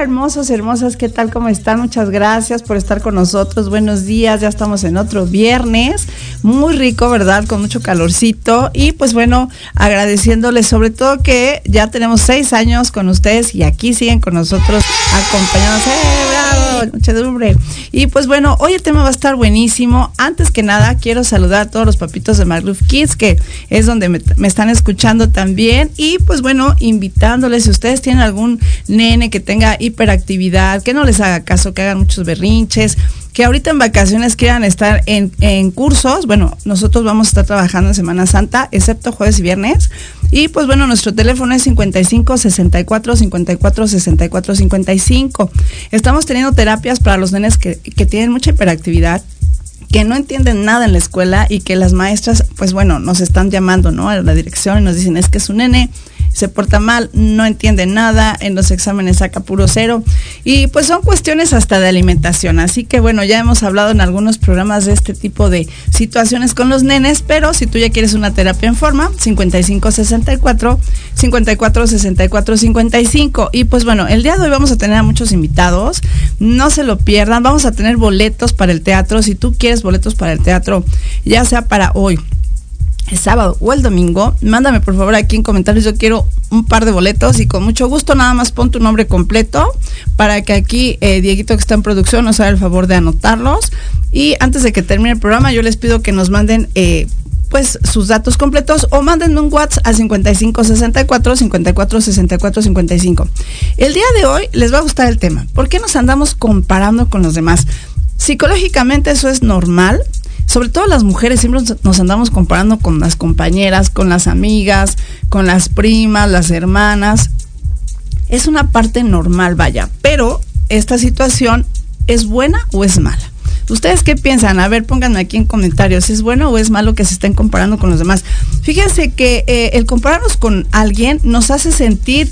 Hermosos, hermosas, ¿qué tal? ¿Cómo están? Muchas gracias por estar con nosotros. Buenos días, ya estamos en otro viernes. Muy rico, ¿verdad? Con mucho calorcito. Y pues bueno, agradeciéndoles sobre todo que ya tenemos seis años con ustedes y aquí siguen con nosotros acompañándonos. ¡Eh, bravo! Muchedumbre. Y pues bueno, hoy el tema va a estar buenísimo. Antes que nada, quiero saludar a todos los papitos de Magluf Kids, que es donde me, me están escuchando también. Y pues bueno, invitándoles, si ustedes tienen algún nene que tenga hiperactividad, que no les haga caso, que hagan muchos berrinches, que ahorita en vacaciones quieran estar en, en, cursos. Bueno, nosotros vamos a estar trabajando en Semana Santa, excepto jueves y viernes. Y pues bueno, nuestro teléfono es 55 64 54 64 55. Estamos teniendo terapias para los nenes que, que tienen mucha hiperactividad que no entienden nada en la escuela y que las maestras, pues bueno, nos están llamando, ¿no? A la dirección y nos dicen, es que es un nene se porta mal, no entiende nada, en los exámenes saca puro cero. Y pues son cuestiones hasta de alimentación. Así que bueno, ya hemos hablado en algunos programas de este tipo de situaciones con los nenes, pero si tú ya quieres una terapia en forma, 5564 54 64 55. Y pues bueno, el día de hoy vamos a tener a muchos invitados. No se lo pierdan. Vamos a tener boletos para el teatro. Si tú quieres boletos para el teatro, ya sea para hoy el sábado o el domingo, mándame por favor aquí en comentarios, yo quiero un par de boletos y con mucho gusto nada más pon tu nombre completo para que aquí eh, Dieguito que está en producción nos haga el favor de anotarlos. Y antes de que termine el programa, yo les pido que nos manden eh, pues sus datos completos o manden un WhatsApp a 5564 54 64 55. El día de hoy les va a gustar el tema. ¿Por qué nos andamos comparando con los demás? Psicológicamente eso es normal, sobre todo las mujeres siempre nos andamos comparando con las compañeras, con las amigas, con las primas, las hermanas. Es una parte normal, vaya, pero esta situación es buena o es mala. ¿Ustedes qué piensan? A ver, pónganme aquí en comentarios, ¿es bueno o es malo que se estén comparando con los demás? Fíjense que eh, el compararnos con alguien nos hace sentir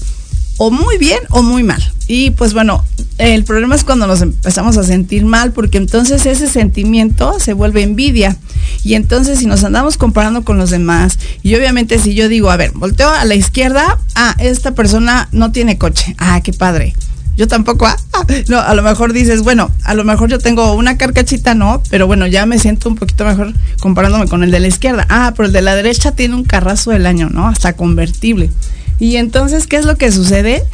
o muy bien o muy mal. Y pues bueno, el problema es cuando nos empezamos a sentir mal, porque entonces ese sentimiento se vuelve envidia. Y entonces si nos andamos comparando con los demás, y obviamente si yo digo, a ver, volteo a la izquierda, ah, esta persona no tiene coche, ah, qué padre. Yo tampoco, ah, ah no, a lo mejor dices, bueno, a lo mejor yo tengo una carcachita, no, pero bueno, ya me siento un poquito mejor comparándome con el de la izquierda. Ah, pero el de la derecha tiene un carrazo del año, ¿no? Hasta convertible. Y entonces, ¿qué es lo que sucede?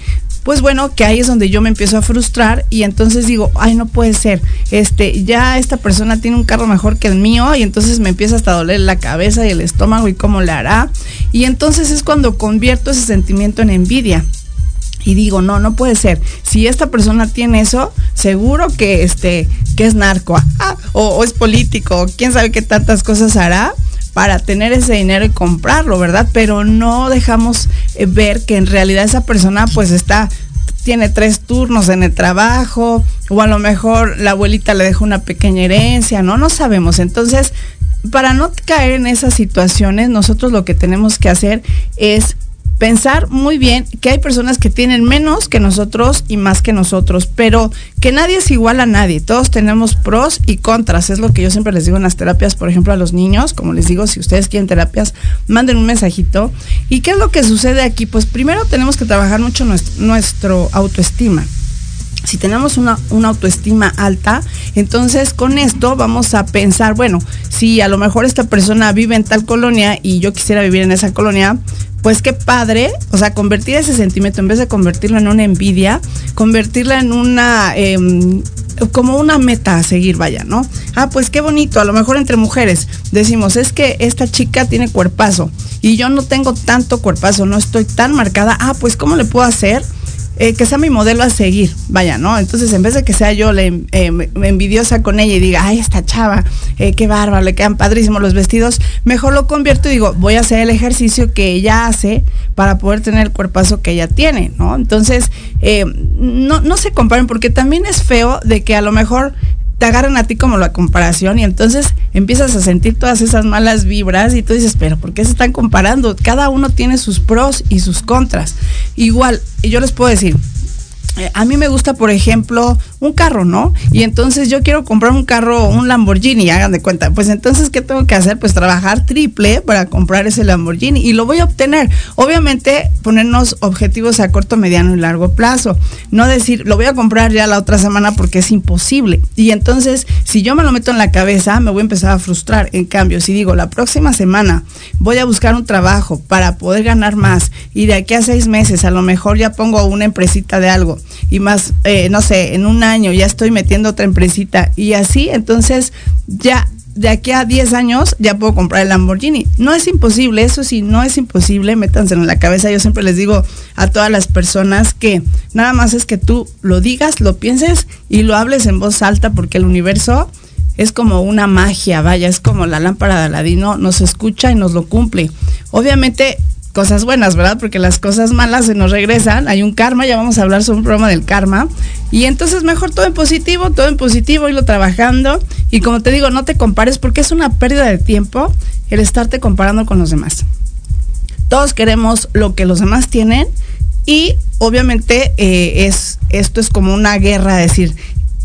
Pues bueno, que ahí es donde yo me empiezo a frustrar y entonces digo, ay, no puede ser, este, ya esta persona tiene un carro mejor que el mío y entonces me empieza hasta a doler la cabeza y el estómago y cómo le hará. Y entonces es cuando convierto ese sentimiento en envidia y digo, no, no puede ser. Si esta persona tiene eso, seguro que este, que es narco, o, o, es político, quién sabe qué tantas cosas hará para tener ese dinero y comprarlo, ¿verdad? Pero no dejamos eh, ver que en realidad esa persona pues está tiene tres turnos en el trabajo o a lo mejor la abuelita le dejó una pequeña herencia, no no sabemos. Entonces, para no caer en esas situaciones, nosotros lo que tenemos que hacer es pensar muy bien que hay personas que tienen menos que nosotros y más que nosotros, pero que nadie es igual a nadie. Todos tenemos pros y contras. Es lo que yo siempre les digo en las terapias, por ejemplo, a los niños. Como les digo, si ustedes quieren terapias, manden un mensajito. ¿Y qué es lo que sucede aquí? Pues primero tenemos que trabajar mucho nuestro, autoestima si tenemos una, una, autoestima alta, entonces con esto vamos a pensar, bueno, si a lo mejor esta persona vive en tal colonia y yo quisiera vivir en esa colonia, pues qué padre, o sea, convertir ese sentimiento, en vez de convertirlo en una envidia, convertirla en una, eh, como una meta a seguir, vaya, ¿no? Ah, pues qué bonito, a lo mejor entre mujeres decimos, es que esta chica tiene cuerpazo y yo no tengo tanto cuerpazo, no estoy tan marcada, ah, pues ¿cómo le puedo hacer? Eh, que sea mi modelo a seguir, vaya, ¿no? Entonces, en vez de que sea yo la eh, envidiosa con ella y diga, ay, esta chava, eh, qué bárbaro, le quedan padrísimos los vestidos, mejor lo convierto y digo, voy a hacer el ejercicio que ella hace para poder tener el cuerpazo que ella tiene, ¿no? Entonces, no, no se comparen porque también es feo de que a lo mejor te agarran a ti como la comparación y entonces empiezas a sentir todas esas malas vibras y tú dices, pero ¿por qué se están comparando? Cada uno tiene sus pros y sus contras. Igual, yo les puedo decir, eh, a mí me gusta, por ejemplo, un carro, ¿no? Y entonces yo quiero comprar un carro, un Lamborghini, hagan de cuenta. Pues entonces, ¿qué tengo que hacer? Pues trabajar triple para comprar ese Lamborghini y lo voy a obtener. Obviamente, ponernos objetivos a corto, mediano y largo plazo. No decir, lo voy a comprar ya la otra semana porque es imposible. Y entonces, si yo me lo meto en la cabeza, me voy a empezar a frustrar. En cambio, si digo, la próxima semana voy a buscar un trabajo para poder ganar más y de aquí a seis meses a lo mejor ya pongo una empresita de algo y más, eh, no sé, en un ya estoy metiendo otra empresita y así, entonces ya de aquí a 10 años ya puedo comprar el Lamborghini. No es imposible, eso sí, no es imposible, métanse en la cabeza. Yo siempre les digo a todas las personas que nada más es que tú lo digas, lo pienses y lo hables en voz alta porque el universo es como una magia, vaya, es como la lámpara de Aladino, nos escucha y nos lo cumple. Obviamente cosas buenas, ¿verdad? Porque las cosas malas se nos regresan, hay un karma, ya vamos a hablar sobre un programa del karma. Y entonces mejor todo en positivo, todo en positivo, irlo trabajando. Y como te digo, no te compares porque es una pérdida de tiempo el estarte comparando con los demás. Todos queremos lo que los demás tienen y obviamente eh, es, esto es como una guerra, decir,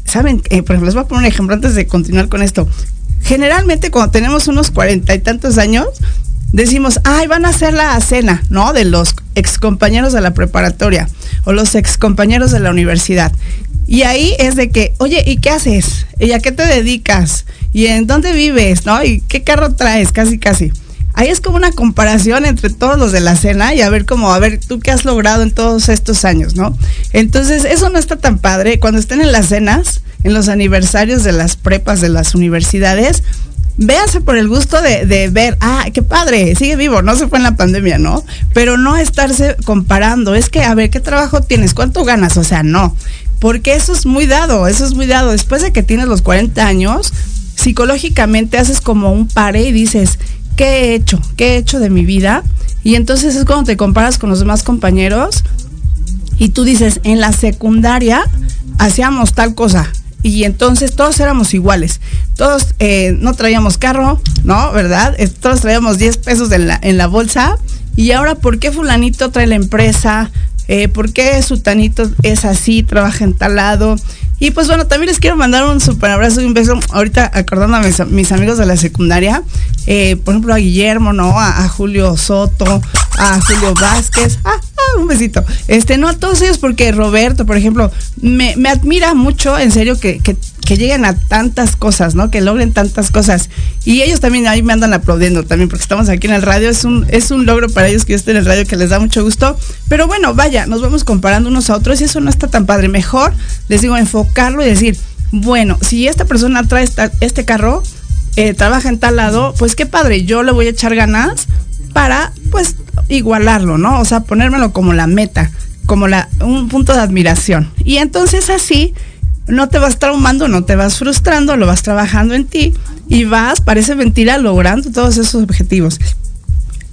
¿saben? Eh, por ejemplo, les voy a poner un ejemplo antes de continuar con esto. Generalmente cuando tenemos unos cuarenta y tantos años, decimos, ay, van a hacer la cena, ¿no? De los excompañeros de la preparatoria o los excompañeros de la universidad. Y ahí es de que, oye, ¿y qué haces? ¿Y a qué te dedicas? ¿Y en dónde vives? ¿No? ¿Y qué carro traes? Casi, casi. Ahí es como una comparación entre todos los de la cena y a ver cómo, a ver, tú qué has logrado en todos estos años, ¿no? Entonces, eso no está tan padre. Cuando estén en las cenas, en los aniversarios de las prepas de las universidades, véase por el gusto de, ver, ah, qué padre, sigue vivo, no se fue en la pandemia, ¿no? Pero no estarse comparando, es que, a ver, ¿qué trabajo tienes? ¿Cuánto ganas? O sea, no, porque eso es muy dado, eso es muy dado. Después de que tienes los 40 años, psicológicamente haces como un pare y dices, ¿qué he hecho? ¿Qué he hecho de mi vida? Y entonces es cuando te comparas con los demás compañeros y tú dices, en la secundaria hacíamos tal cosa, y entonces todos éramos iguales. Todos eh, no traíamos carro, ¿no? ¿Verdad? Todos traíamos 10 pesos en la, en la bolsa. Y ahora, ¿por qué fulanito trae la empresa? Eh, ¿Por qué sutanito es así, trabaja en tal lado? Y pues bueno, también les quiero mandar un super abrazo y un beso. Ahorita acordando a mis, amigos de la secundaria, eh, por ejemplo a Guillermo, ¿no? A, Julio Soto, a Julio Vázquez. Ah, un besito. Este, no a todos ellos, porque Roberto, por ejemplo, me, me admira mucho, en serio, que, que lleguen a tantas cosas, ¿no? Que logren tantas cosas. Y ellos también ahí me andan aplaudiendo también, porque estamos aquí en el radio. Es un, es un logro para ellos que yo esté en el radio que les da mucho gusto. Pero bueno, vaya, nos vamos comparando unos a otros y eso no está tan padre. Mejor, les digo, enfocarlo y decir, bueno, si esta persona trae este carro, eh, trabaja en tal lado, pues qué padre, yo le voy a echar ganas para, pues, igualarlo, ¿no? O sea, ponérmelo como la meta, como la, un punto de admiración. Y entonces así no te vas traumando, no te vas frustrando, lo vas trabajando en ti y vas, parece mentira, logrando todos esos objetivos.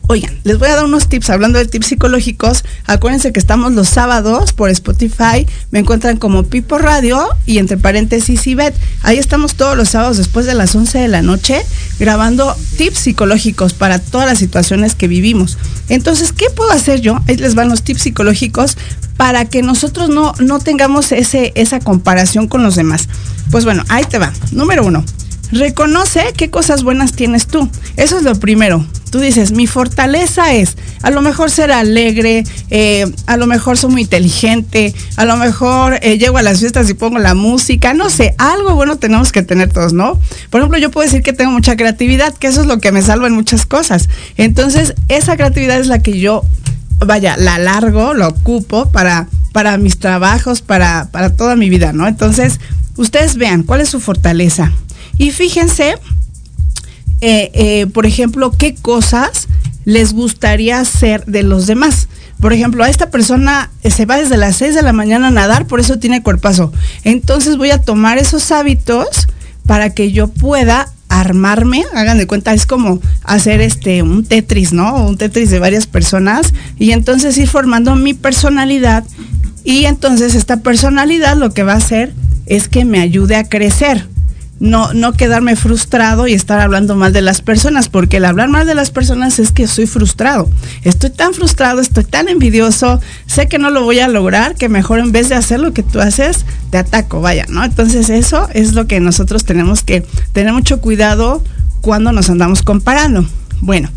Oigan, les voy a dar unos tips hablando de tips psicológicos. Acuérdense que estamos los sábados por Spotify. Me encuentran como Pipo Radio y entre paréntesis Ibet. Ahí estamos todos los sábados después de las 11 de la noche grabando tips psicológicos para todas las situaciones que vivimos. Entonces, ¿qué puedo hacer yo? Ahí les van los tips psicológicos para que nosotros no, no tengamos ese, esa comparación con los demás. Pues bueno, ahí te va. Número uno Reconoce qué cosas buenas tienes tú. Eso es lo primero. Tú dices, mi fortaleza es, a lo mejor ser alegre, eh, a lo mejor soy muy inteligente, a lo mejor eh, llego a las fiestas y pongo la música, no sé, algo bueno tenemos que tener todos, ¿no? Por ejemplo, yo puedo decir que tengo mucha creatividad, que eso es lo que me salva en muchas cosas. Entonces, esa creatividad es la que yo, vaya, la largo, la ocupo para, para mis trabajos, para, para toda mi vida, ¿no? Entonces, ustedes vean cuál es su fortaleza y fíjense, eh, eh, por ejemplo, qué cosas les gustaría hacer de los demás. Por ejemplo, a esta persona se va desde las 6 de la mañana a nadar, por eso tiene cuerpazo. Entonces voy a tomar esos hábitos para que yo pueda armarme, hagan de cuenta, es como hacer este un Tetris, ¿no? Un Tetris de varias personas y entonces ir formando mi personalidad y entonces esta personalidad lo que va a hacer es que me ayude a crecer no, no quedarme frustrado y estar hablando mal de las personas, porque el hablar mal de las personas es que soy frustrado. Estoy tan frustrado, estoy tan envidioso, sé que no lo voy a lograr, que mejor en vez de hacer lo que tú haces, te ataco, vaya, ¿no? Entonces eso es lo que nosotros tenemos que tener mucho cuidado cuando nos andamos comparando. Bueno,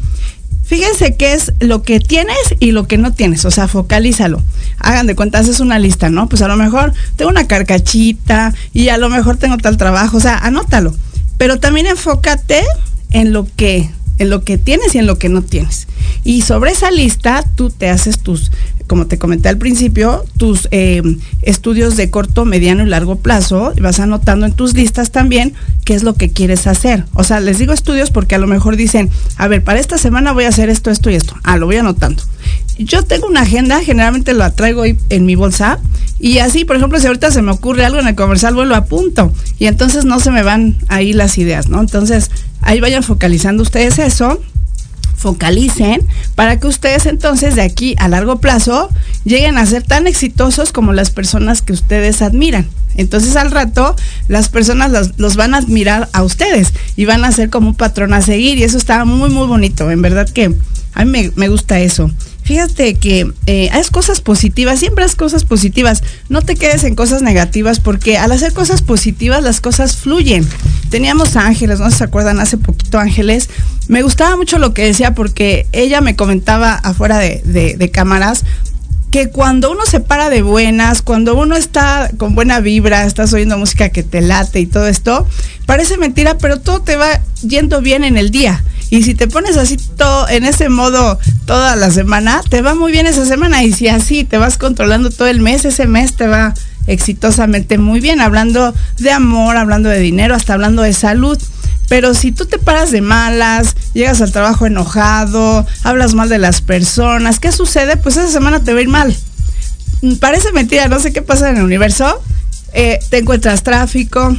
Fíjense qué es lo que tienes y lo que no tienes, o sea, focalízalo. Hagan de cuenta, haces una lista, ¿no? Pues a lo mejor tengo una carcachita y a lo mejor tengo tal trabajo, o sea, anótalo. Pero también enfócate en lo que en lo que tienes y en lo que no tienes. Y sobre esa lista tú te haces tus, como te comenté al principio, tus eh, estudios de corto, mediano y largo plazo vas anotando en tus listas también qué es lo que quieres hacer. O sea, les digo estudios porque a lo mejor dicen, a ver, para esta semana voy a hacer esto, esto y esto. Ah, lo voy anotando. Yo tengo una agenda, generalmente la traigo en mi bolsa y así, por ejemplo, si ahorita se me ocurre algo en el comercial, vuelvo a punto y entonces no se me van ahí las ideas, ¿no? Entonces, ahí vayan focalizando ustedes eso focalicen para que ustedes entonces de aquí a largo plazo lleguen a ser tan exitosos como las personas que ustedes admiran. Entonces al rato las personas los, van a admirar a ustedes y van a ser como un patrón a seguir y eso está muy muy bonito, en verdad que a mí me, gusta eso. Fíjate que eh, haz cosas positivas, siempre haz cosas positivas. No te quedes en cosas negativas porque al hacer cosas positivas las cosas fluyen. Teníamos ángeles, ¿no se acuerdan? Hace poquito ángeles. Me gustaba mucho lo que decía porque ella me comentaba afuera de cámaras que cuando uno se para de buenas, cuando uno está con buena vibra, estás oyendo música que te late y todo esto, parece mentira, pero todo te va yendo bien en el día. Y si te pones así todo en ese modo toda la semana, te va muy bien esa semana. Y si así te vas controlando todo el mes, ese mes te va exitosamente muy bien, hablando de amor, hablando de dinero, hasta hablando de salud. Pero si tú te paras de malas, llegas al trabajo enojado, hablas mal de las personas, ¿qué sucede? Pues esa semana te va a ir mal. Parece mentira, no sé qué pasa en el universo. Eh, te encuentras tráfico,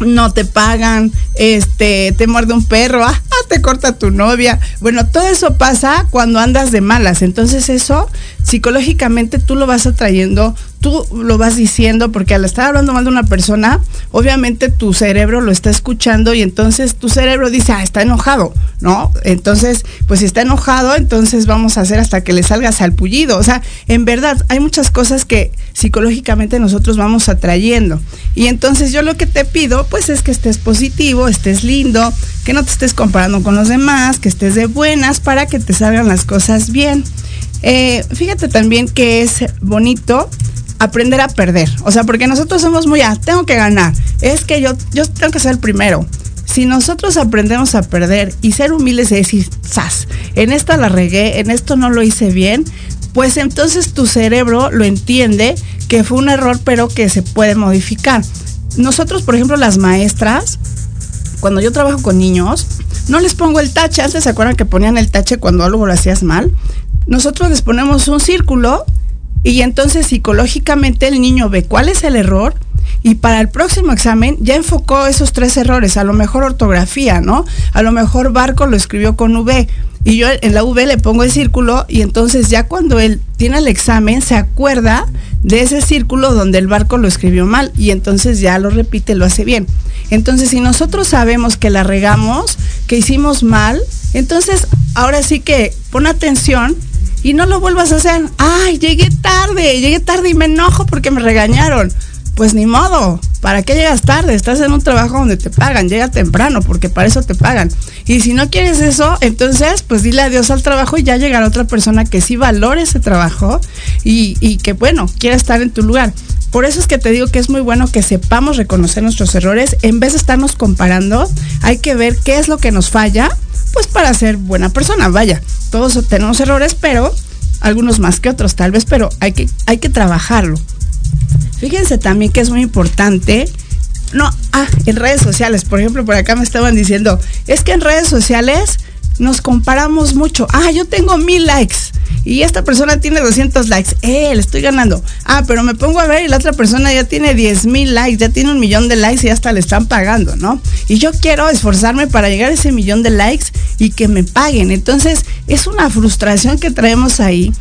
no te pagan, este, te muerde un perro, ah, te corta tu novia. Bueno, todo eso pasa cuando andas de malas. Entonces eso psicológicamente tú lo vas atrayendo, tú lo vas diciendo, porque al estar hablando mal de una persona, obviamente tu cerebro lo está escuchando y entonces tu cerebro dice, ah, está enojado, ¿no? Entonces, pues si está enojado, entonces vamos a hacer hasta que le salga salpullido. O sea, en verdad, hay muchas cosas que psicológicamente nosotros vamos atrayendo. Y entonces yo lo que te pido, pues es que estés positivo, estés lindo, que no te estés comparando con los demás, que estés de buenas para que te salgan las cosas bien. Eh, fíjate también que es bonito aprender a perder. O sea, porque nosotros somos muy, ah, tengo que ganar. Es que yo, yo tengo que ser el primero. Si nosotros aprendemos a perder y ser humildes y decir, ¡zas! En esta la regué, en esto no lo hice bien, pues entonces tu cerebro lo entiende que fue un error, pero que se puede modificar. Nosotros, por ejemplo, las maestras, cuando yo trabajo con niños, no les pongo el tache. Antes se acuerdan que ponían el tache cuando algo lo hacías mal nosotros les ponemos un círculo y entonces psicológicamente el niño ve cuál es el error y para el próximo examen ya enfocó esos tres errores, a lo mejor ortografía, ¿no? A lo mejor Barco lo escribió con V y yo en la V le pongo el círculo y entonces ya cuando él tiene el examen se acuerda de ese círculo donde el barco lo escribió mal y entonces ya lo repite, lo hace bien. Entonces si nosotros sabemos que la regamos, que hicimos mal, entonces ahora sí que pon atención y no lo vuelvas a hacer. Ay, llegué tarde, llegué tarde y me enojo porque me regañaron. Pues ni modo, ¿para qué llegas tarde? Estás en un trabajo donde te pagan, llega temprano porque para eso te pagan. Y si no quieres eso, entonces pues dile adiós al trabajo y ya llegará otra persona que sí valore ese trabajo y, y que bueno, quiera estar en tu lugar. Por eso es que te digo que es muy bueno que sepamos reconocer nuestros errores. En vez de estarnos comparando, hay que ver qué es lo que nos falla pues para ser buena persona, vaya. Todos tenemos errores, pero algunos más que otros tal vez, pero hay que, hay que trabajarlo. Fíjense también que es muy importante. No, ah, en redes sociales, por ejemplo, por acá me estaban diciendo, es que en redes sociales nos comparamos mucho. Ah, yo tengo mil likes y esta persona tiene 200 likes. Eh, le estoy ganando. Ah, pero me pongo a ver y la otra persona ya tiene 10 mil likes, ya tiene un millón de likes y hasta le están pagando, ¿no? Y yo quiero esforzarme para llegar a ese millón de likes y que me paguen. Entonces, es una frustración que traemos ahí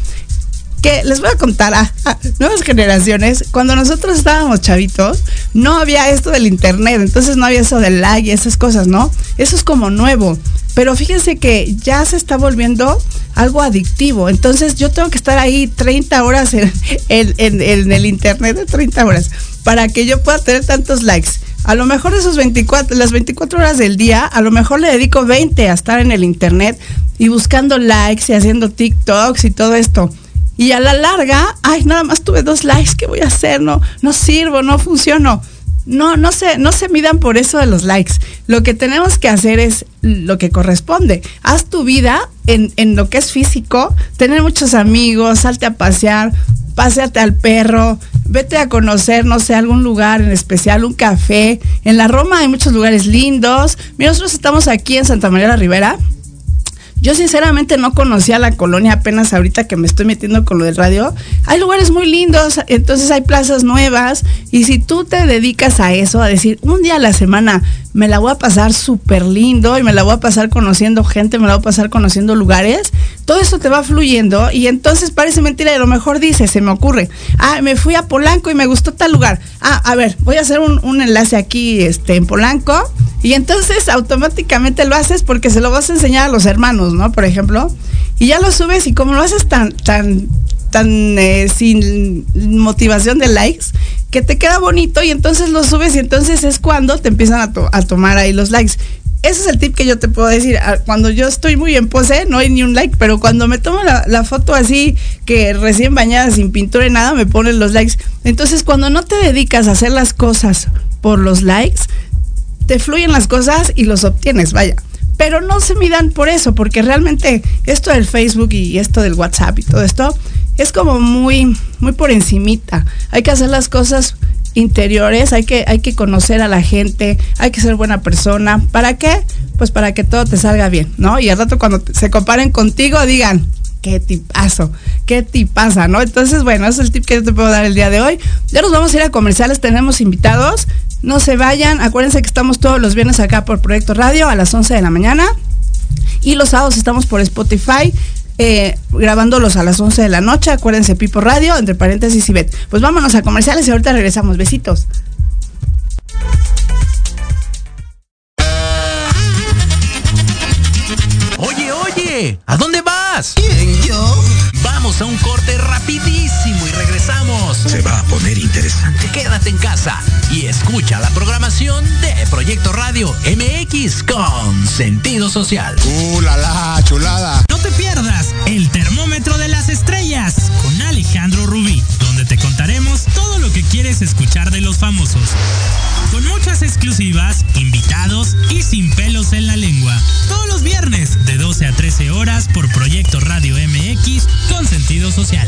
que les voy a contar a, nuevas generaciones, cuando nosotros estábamos chavitos, no había esto del internet, entonces no había eso del like y esas cosas, ¿no? Eso es como nuevo. Pero fíjense que ya se está volviendo algo adictivo. Entonces yo tengo que estar ahí 30 horas en, el internet de 30 horas para que yo pueda tener tantos likes. A lo mejor esos 24, las 24 horas del día, a lo mejor le dedico 20 a estar en el internet y buscando likes y haciendo TikToks y todo esto. Y a la larga, ay, nada más tuve dos likes, ¿qué voy a hacer? No, no sirvo, no funciono. No, no se, no se midan por eso de los likes. Lo que tenemos que hacer es lo que corresponde. Haz tu vida en, en lo que es físico, tener muchos amigos, salte a pasear, páseate al perro, vete a conocer, no sé, algún lugar en especial, un café. En la Roma hay muchos lugares lindos. Mira, nosotros estamos aquí en Santa María la Ribera yo sinceramente no conocía la colonia apenas ahorita que me estoy metiendo con lo del radio. Hay lugares muy lindos, entonces hay plazas nuevas y si tú te dedicas a eso, a decir un día a la semana me la voy a pasar súper lindo y me la voy a pasar conociendo gente, me la voy a pasar conociendo lugares, todo eso te va fluyendo y entonces parece mentira y a lo mejor dices, se me ocurre, ah, me fui a Polanco y me gustó tal lugar. Ah, a ver, voy a hacer un, un enlace aquí este, en Polanco y entonces automáticamente lo haces porque se lo vas a enseñar a los hermanos, ¿no? Por ejemplo. Y ya lo subes y como lo haces tan, tan, tan eh, sin motivación de likes, que te queda bonito y entonces lo subes y entonces es cuando te empiezan a, tomar ahí los likes. Ese es el tip que yo te puedo decir. Ah, cuando yo estoy muy en pose, no hay ni un like, pero cuando me tomo la, la, foto así, que recién bañada, sin pintura y nada, me ponen los likes. Entonces, cuando no te dedicas a hacer las cosas por los likes, te fluyen las cosas y los obtienes, vaya. Pero no se midan por eso, porque realmente esto del Facebook y esto del WhatsApp y todo esto es como muy, muy por encimita. Hay que hacer las cosas interiores, hay que, hay que conocer a la gente, hay que ser buena persona. ¿Para qué? Pues para que todo te salga bien, ¿no? Y al rato cuando se comparen contigo digan, qué tipazo, qué tipaza, ¿no? Entonces, bueno, ese es el tip que yo te puedo dar el día de hoy. Ya nos vamos a ir a comerciales, tenemos invitados. No se vayan, acuérdense que estamos todos los viernes acá por Proyecto Radio a las 11 de la mañana. Y los sábados estamos por Spotify. Eh, grabándolos a las 11 de la noche. Acuérdense, Pipo Radio, entre paréntesis y Bet. Pues vámonos a comerciales y ahorita regresamos. Besitos. Oye, oye, ¿a dónde vas? ¿Quién, yo? Vamos a un corte se va a poner interesante. Quédate en casa y escucha la programación de Proyecto Radio MX con sentido social. ¡Uh, la, la chulada! No te pierdas el termómetro de las estrellas con Alejandro Rubí, donde te contaremos todo lo que quieres escuchar de los famosos. Con muchas exclusivas, invitados y sin pelos en la lengua. Todos los viernes de 12 a 13 horas por Proyecto Radio MX con sentido social.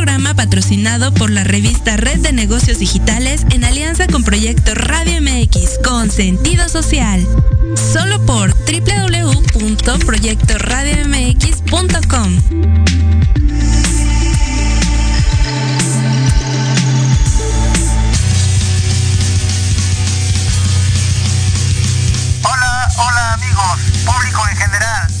patrocinado por la revista Red de Negocios Digitales en alianza con Proyecto Radio MX con sentido social. Solo por www.proyectoradiomx.com. Hola, hola amigos, público en general.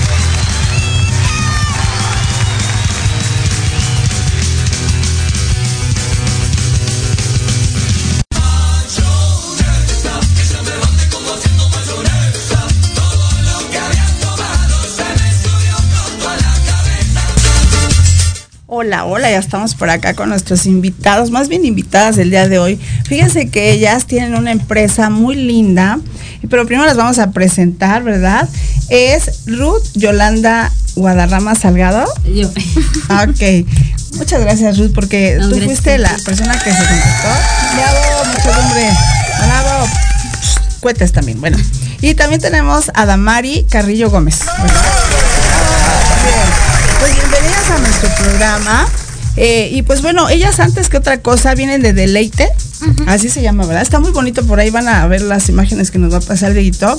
Hola, hola, ya estamos por acá con nuestros invitados, más bien invitadas del día de hoy. Fíjense que ellas tienen una empresa muy linda, pero primero las vamos a presentar, ¿verdad? Es Ruth Yolanda Guadarrama Salgado. Yo. Ah, ok. Muchas gracias, Ruth, porque No, tú gracias fuiste la persona que se contactó. Bravo, mucho hombre. Bravo. Cuetes también, bueno. Y también tenemos a Damari Carrillo Gómez. ¿verdad? Pues bienvenidas a nuestro programa. Eh, y pues bueno, ellas antes que otra cosa vienen de Deleite, así se llama, ¿verdad? Está muy bonito, por ahí van a ver las imágenes que nos va a pasar Dieguito.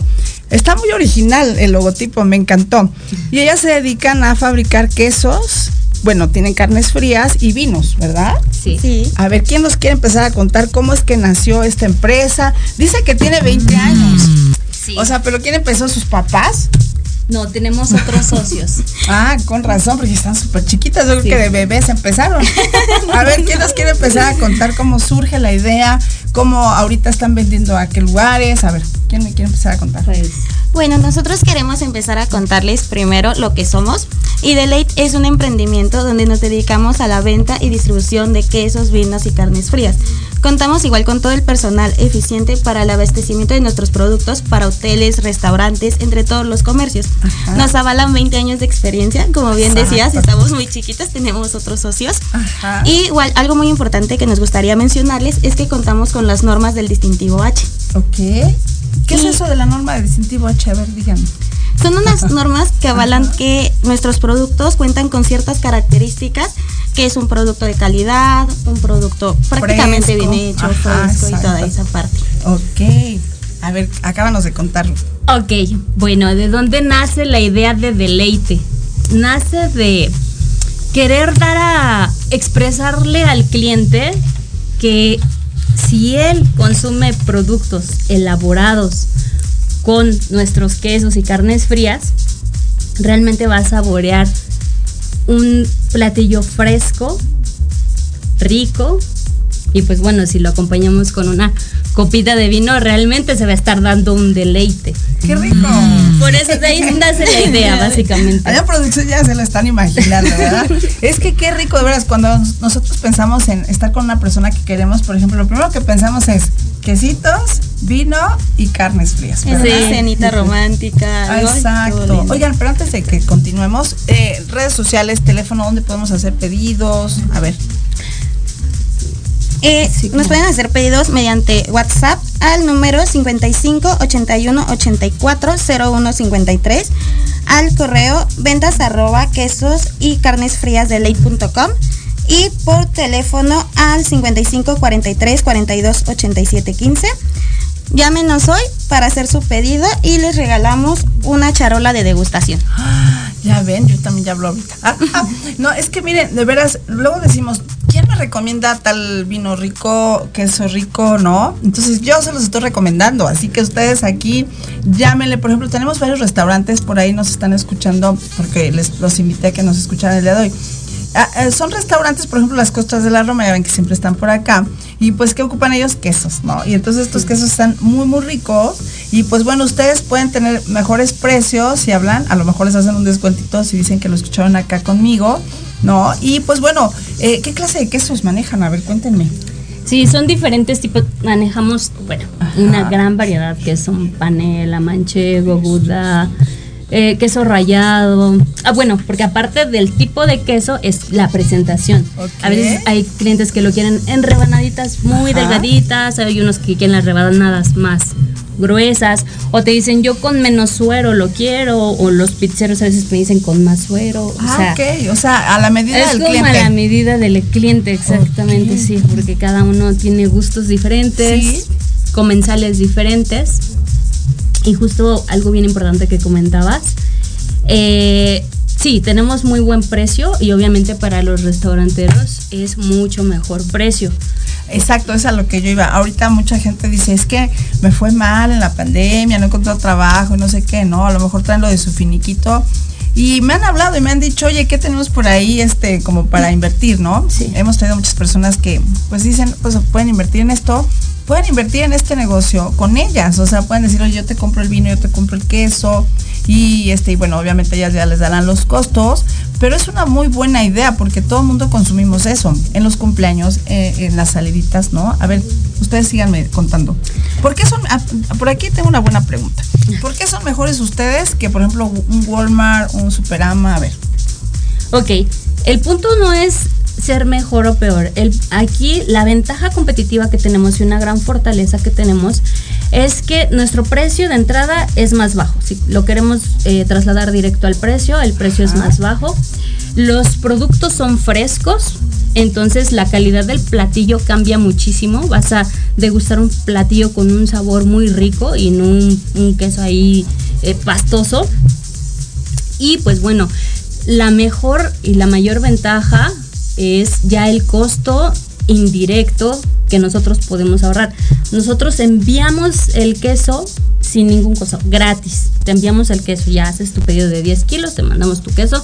Está muy original el logotipo, me encantó. Y ellas se dedican a fabricar quesos, bueno, tienen carnes frías y vinos, ¿verdad? Sí. Sí. A ver, ¿quién nos quiere empezar a contar cómo es que nació esta empresa? Dice que tiene 20 años. Sí. O sea, ¿pero quién empezó? ¿Sus papás? No, tenemos otros socios. Ah, con razón, porque están súper chiquitas, yo creo que de bebés empezaron. A ver, ¿quién nos quiere empezar a contar cómo surge la idea? ¿Cómo ahorita están vendiendo a qué lugares? A ver, ¿quién me quiere empezar a contar? Pues, Bueno, nosotros queremos empezar a contarles primero lo que somos. Y Delate es un emprendimiento donde nos dedicamos a la venta y distribución de quesos, vinos y carnes frías. Contamos igual con todo el personal eficiente para el abastecimiento de nuestros productos para hoteles, restaurantes, entre todos los comercios. Ajá. Nos avalan 20 años de experiencia, como bien decías, estamos muy chiquitos, tenemos otros socios. Ajá. Y igual, algo muy importante que nos gustaría mencionarles es que contamos con las normas del distintivo H. Ok. ¿Qué es eso de la norma de distintivo H? A ver, díganme. Son unas normas que avalan que nuestros productos cuentan con ciertas características, que es un producto de calidad, un producto prácticamente Fresco. bien hecho, Ajá, fresco y toda esa parte. Ok. A ver, acábanos de contar. Ok, bueno, ¿de dónde nace la idea de deleite? Nace de querer dar a expresarle al cliente que si él consume productos elaborados con nuestros quesos y carnes frías, realmente va a saborear un platillo fresco, rico y pues bueno, si lo acompañamos con una copita de vino, realmente se va a estar dando un deleite. ¡Qué rico! Por eso de ahí nace la idea, básicamente. Allá en producción ya se lo están imaginando, ¿verdad? es que qué rico, de veras, cuando nosotros pensamos en estar con una persona que queremos, por ejemplo, lo primero que pensamos es quesitos, vino y carnes frías. Una cenita romántica. Algo, Exacto. Oigan, pero antes de que continuemos, eh, redes sociales, teléfono, ¿dónde podemos hacer pedidos? A ver. Eh, Sí, nos pueden hacer pedidos mediante WhatsApp al número 55 81 84 01 53 al correo ventas arroba quesos y carnes frías de ley.com y por teléfono al 55 43 42 87 15. Llámenos hoy para hacer su pedido y les regalamos una charola de degustación. Ya ven, yo también ya hablo ahorita. Ah, ah, no, es que miren, de veras, luego decimos, ¿quién me recomienda tal vino rico, queso rico, no? Entonces yo se los estoy recomendando, así que ustedes aquí llámenle, por ejemplo, tenemos varios restaurantes por ahí nos están escuchando porque les los invité a que nos escucharan el día de hoy. Ah, eh, son restaurantes, por ejemplo, las costas de la Roma, ya ven que siempre están por acá. Y pues, ¿qué ocupan ellos? Quesos, ¿no? Y entonces estos quesos están muy, muy ricos. Y pues bueno, ustedes pueden tener mejores precios si hablan. A lo mejor les hacen un descuentito si dicen que lo escucharon acá conmigo, ¿no? Y pues bueno, eh, ¿qué clase de quesos manejan? A ver, cuéntenme. Sí, son diferentes tipos. Manejamos, bueno, una gran variedad que son panela, manchego, gouda, eh, queso rallado. Ah, bueno, porque aparte del tipo de queso es la presentación. A veces hay clientes que lo quieren en rebanaditas muy Ajá. delgaditas, hay unos que quieren las rebanadas más gruesas o te dicen yo con menos suero lo quiero o los pizzeros a veces me dicen con más suero o Ah, sea, ok. O sea, a la medida es del como cliente. a la medida del cliente, exactamente, sí, porque cada uno tiene gustos diferentes, Sí. comensales diferentes. Y justo algo bien importante que comentabas, eh, sí, tenemos muy buen precio y obviamente para los restauranteros es mucho mejor precio. Exacto, es a lo que yo iba. Ahorita mucha gente dice, es que me fue mal en la pandemia, no he encontrado trabajo y no sé qué, ¿no? A lo mejor traen lo de su finiquito. Y me han hablado y me han dicho, oye, ¿qué tenemos por ahí este como para invertir, no? Sí. Hemos tenido muchas personas que pues dicen, pues pueden invertir en esto, pueden invertir en este negocio con ellas. O sea, pueden decir, oye, yo te compro el vino, yo te compro el queso. Y este, y bueno, obviamente ellas ya les darán los costos, Pero es una muy buena idea porque todo el mundo consumimos eso en los cumpleaños, eh, en las saliditas, ¿no? A ver, ustedes síganme contando. ¿Por qué son, ah, por aquí tengo una buena pregunta. ¿Por qué son mejores ustedes que, por ejemplo, un Walmart, un Superama? A ver. Ok, el punto no es ser mejor o peor. El, aquí la ventaja competitiva que tenemos y una gran fortaleza que tenemos es que nuestro precio de entrada es más bajo. Si lo queremos eh, trasladar directo al precio, el precio es más bajo. Los productos son frescos, entonces la calidad del platillo cambia muchísimo. Vas a degustar un platillo con un sabor muy rico y no un, un queso ahí eh, pastoso. Y pues bueno, la mejor y la mayor ventaja es ya el costo indirecto que nosotros podemos ahorrar. Nosotros enviamos el queso sin ningún costo, gratis. Te enviamos el queso, ya haces tu pedido de 10 kilos, te mandamos tu queso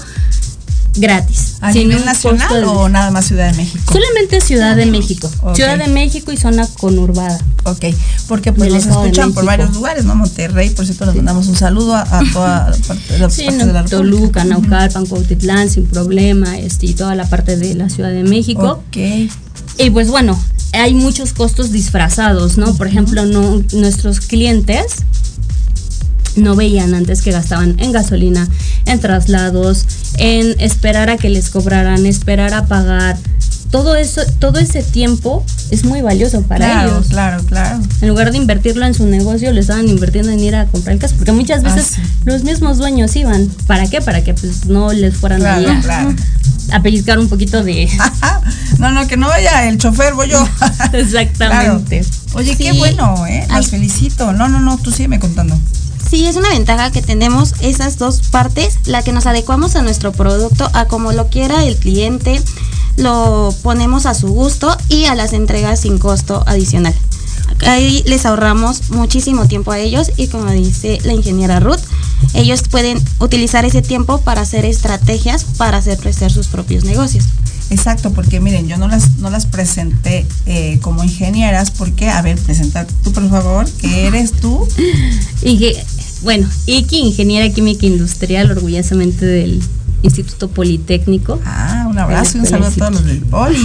gratis. ¿A sin nivel nacional de- o nada más Ciudad de México? Solamente Ciudad de México. Ciudad de México y zona conurbada. Ok, porque pues nos escuchan por varios lugares, ¿no? Monterrey, por cierto, les mandamos un saludo a, a toda la parte de la, Sí, parte no, de la República. Toluca, Naucalpan, Cuautitlán, sin problema, este, y toda la parte de la Ciudad de México. Ok, Y pues bueno, hay muchos costos disfrazados, ¿no? Por ejemplo, no, nuestros clientes no veían antes que gastaban en gasolina, en traslados, en esperar a que les cobraran, esperar a pagar. Todo eso, todo ese tiempo es muy valioso para claro, ellos. claro, claro. En lugar de invertirlo en su negocio, lo estaban invirtiendo en ir a comprar el caso. Porque muchas Ah, veces sí. los mismos dueños iban. ¿Para qué? Para que pues no les fueran Claro, a, claro. a pellizcar un poquito de... no, no, que no vaya el chofer, voy yo. Exactamente. Oye, qué bueno, ¿eh? Las Ay. felicito. No, no, no, tú sígueme contando. Sí, es una ventaja que tenemos esas dos partes, la que nos adecuamos a nuestro producto, a como lo quiera el cliente, lo ponemos a su gusto y a las entregas sin costo adicional. Ahí les ahorramos muchísimo tiempo a ellos y como dice la ingeniera Ruth, ellos pueden utilizar ese tiempo para hacer estrategias para hacer crecer sus propios negocios. Exacto, porque miren, yo no las, no las presenté eh, como ingenieras, porque, a ver, presenta tú, por favor, que eres tú. Y que, bueno, Iki, ingeniera química industrial, orgullosamente del Instituto Politécnico. Ah, un abrazo y un saludo a todos los del Poli.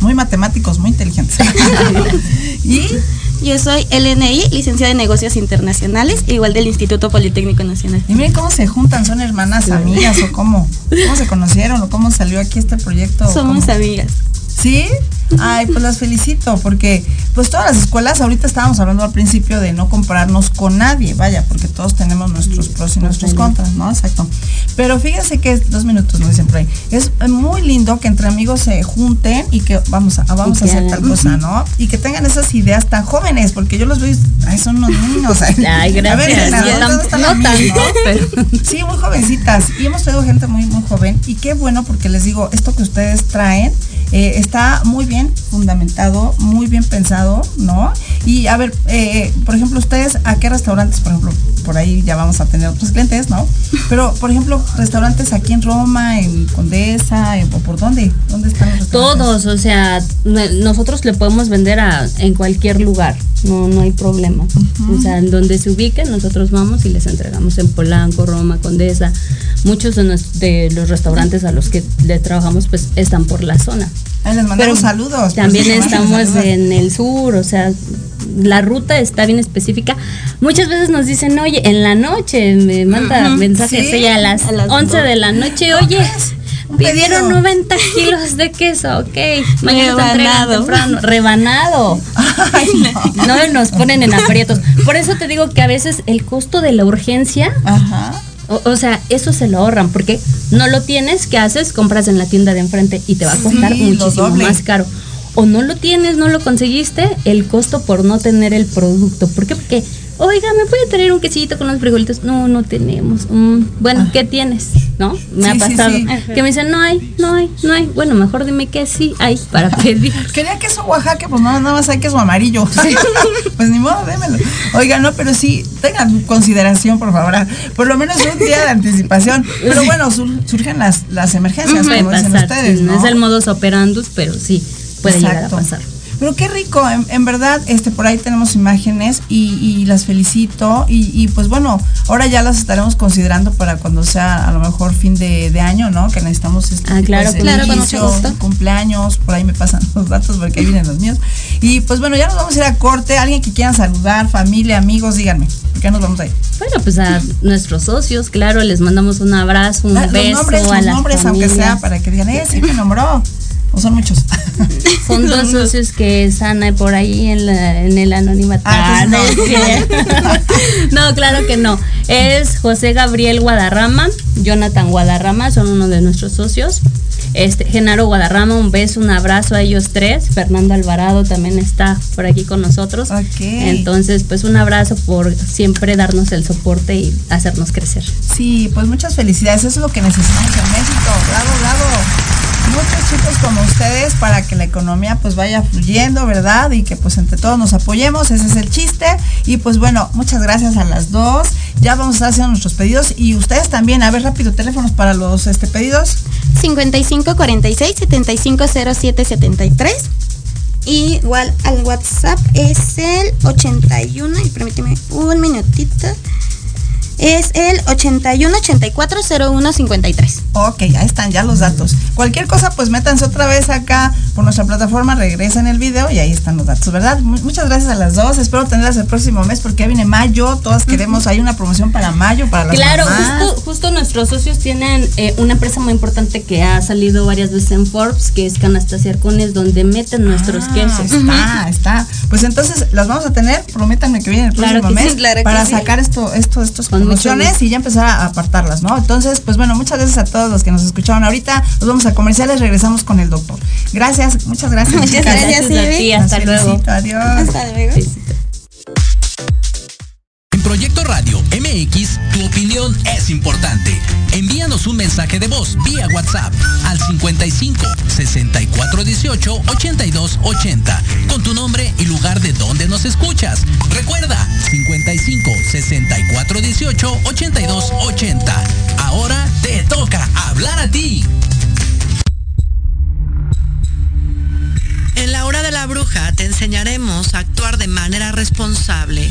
Muy matemáticos, muy inteligentes. y Yo soy LNI, licenciada en negocios internacionales, igual del Instituto Politécnico Nacional. Y miren cómo se juntan, son hermanas, amigas o cómo, cómo se conocieron o cómo salió aquí este proyecto. Somos ¿Cómo? amigas. ¿Sí? Ay, pues las felicito porque pues todas las escuelas, ahorita estábamos hablando al principio de no compararnos con nadie, vaya, porque todos tenemos nuestros pros y nuestros contras, ¿no? Exacto. Pero fíjense que dos minutos, nos dicen por ahí. Es muy lindo que entre amigos se junten y que vamos a, vamos a hacer tal cosa, ¿no? Y que tengan esas ideas tan jóvenes, porque yo los veo ay, son unos niños. Ay, gracias. A ver, ¿dónde tam- están no tanto, pero... Sí, muy jovencitas. Y hemos traído gente muy, muy joven. Y qué bueno, porque les digo, esto que ustedes traen eh, está muy bien fundamentado, muy bien pensado, ¿no? Y a ver, eh, por ejemplo, ustedes, ¿a qué restaurantes, por ejemplo, por ahí ya vamos a tener otros clientes, ¿no? Pero, por ejemplo, restaurantes aquí en Roma, en Condesa, en- o por dónde? ¿Dónde están los restaurantes? Todos, o sea, no- nosotros le podemos vender a, en cualquier lugar, no, no hay problema. O sea, en donde se ubiquen, nosotros vamos y les entregamos en Polanco, Roma, Condesa. Muchos de, nos- de los restaurantes a los que le trabajamos, pues están por la zona. Ahí les mandamos Pero saludos. También pues, estamos saludos. en el sur, o sea, la ruta está bien específica. Muchas veces nos dicen, oye, en la noche me manda mensajes sí, ella a las, a las 11 de la noche, oye, pidieron pedido. 90 kilos de queso, ok, mañana Rebanado. rebanado. Ay, no. No nos ponen en aprietos. Por eso te digo que a veces el costo de la urgencia Ajá. O, o sea, eso se lo ahorran porque no lo tienes, ¿qué haces? Compras en la tienda de enfrente y te va a costar Sí, muchísimo más caro. O no lo tienes, no lo conseguiste, el costo por no tener el producto. ¿Por qué? Porque, oiga, ¿me puede traer un quesito con unos frijolitos? No, no tenemos. Mm, bueno, ¿qué tienes? ¿No? Me Ah. Sí, ha pasado. sí. Que me dicen, no hay, no hay, no hay. Bueno, mejor dime que sí hay para pedir. Quería queso Oaxaca, pues no, nada más hay queso amarillo. pues ni modo, démelo. Oiga, no, pero sí, tengan consideración, por favor. ah, Por lo menos un día de anticipación. Pero bueno, sur- surgen las, las emergencias, como dicen pasar. ustedes, ¿no? Es el modus operandus, pero sí, puede llegar a pasar. Pero qué rico, en, en verdad, este, por ahí tenemos imágenes y, y las felicito. Y, y, pues bueno, ahora ya las estaremos considerando para cuando sea a lo mejor fin de, de año, ¿no? Que necesitamos este Ah, claro, claro, cumpleaños, por ahí me pasan los datos porque ahí vienen los míos. Y pues bueno, ya nos vamos a ir a corte. Alguien que quiera saludar, familia, amigos, díganme. ¿Por qué nos vamos a ir? Bueno, pues a nuestros socios, claro, les mandamos un abrazo, un Ah, beso los nombres, a los las nombres, aunque sea, para que digan, eh, sí me nombró. O son muchos. Son dos socios que están por ahí en, la- en el anonimato. Ah, Ah, no. No, claro que no. Es José Gabriel Guadarrama, Jonathan Guadarrama, son uno de nuestros socios. Este, Genaro Guadarrama, un beso, un abrazo a ellos tres. Fernando Alvarado también está por aquí con nosotros. Ok. Entonces, pues un abrazo por siempre darnos el soporte y hacernos crecer. Sí, pues muchas felicidades. Eso es lo que necesitamos en México. Bravo, bravo. Muchos chicos como ustedes para que la economía pues vaya fluyendo, ¿verdad? Y que pues entre todos nos apoyemos. Ese es el chiste. Y pues bueno, muchas gracias a las dos. Ya vamos a estar haciendo nuestros pedidos. Y ustedes también, a ver rápido, teléfonos para los este pedidos. 55 46 75 07 73. Y igual al WhatsApp es el 81, y permíteme un minutito. Es el 81 84 01 53. Ok, ahí están ya los datos. Cualquier cosa, pues métanse otra vez acá por nuestra plataforma, regresen el video y ahí están los datos, ¿verdad? Mu- muchas gracias a las dos. Espero tenerlas el próximo mes porque ya viene mayo. Todas queremos, hay una promoción para mayo, para las Claro, mamás. justo, justo nuestros socios tienen eh, una empresa muy importante que ha salido varias veces en Forbes, que es Canastas y Arcones, donde meten nuestros Ah, quesos. Está, está. Pues entonces las vamos a tener, prométanme que viene el Claro próximo sí, mes claro que para sí. sacar esto, esto, estos Con y ya empezar a apartarlas, ¿no? Entonces, pues bueno, muchas gracias a todos los que nos escucharon ahorita. Nos vamos a comerciales, regresamos con el doctor. Gracias, muchas gracias. Muchas gracias, ti, Las hasta luego. felicito, adiós. Hasta luego. Proyecto Radio MX, tu opinión es importante. Envíanos un mensaje de voz vía WhatsApp al 55 64 18 82 80 con tu nombre y lugar de donde nos escuchas. Recuerda 55 64 18 82 80. Ahora te toca hablar a ti. En la hora de la bruja te enseñaremos a actuar de manera responsable.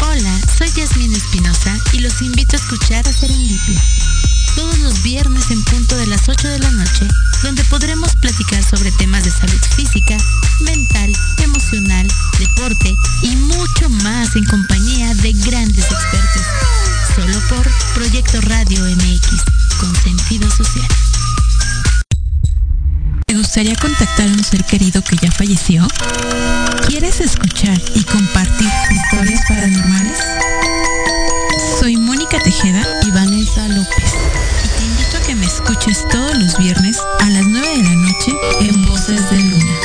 Hola, soy Yasmin Espinosa y los invito a escuchar a Serendipia. Todos los viernes en punto de las 8 de la noche, donde podremos platicar sobre temas de salud física, mental, emocional, deporte y mucho más en compañía de grandes expertos. Solo por Proyecto Radio MX, con sentido social. ¿Te gustaría contactar a un ser querido que ya falleció? ¿Quieres escuchar y compartir historias paranormales? Soy Mónica Tejeda y Vanessa López. Y te invito a que me escuches todos los viernes a las 9 de la noche en Voces de Luna.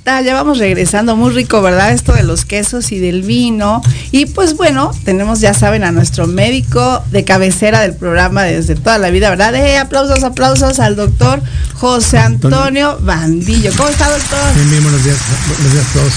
Está, ya vamos regresando, muy rico, ¿verdad? Esto de los quesos y del vino. Y pues bueno, tenemos, ya saben, a nuestro médico de cabecera del programa desde toda la vida, ¿verdad? Eh, aplausos, aplausos al doctor José Antonio Bandillo. ¿Cómo está, doctor? Bien, bien, buenos días, buenos días a todos.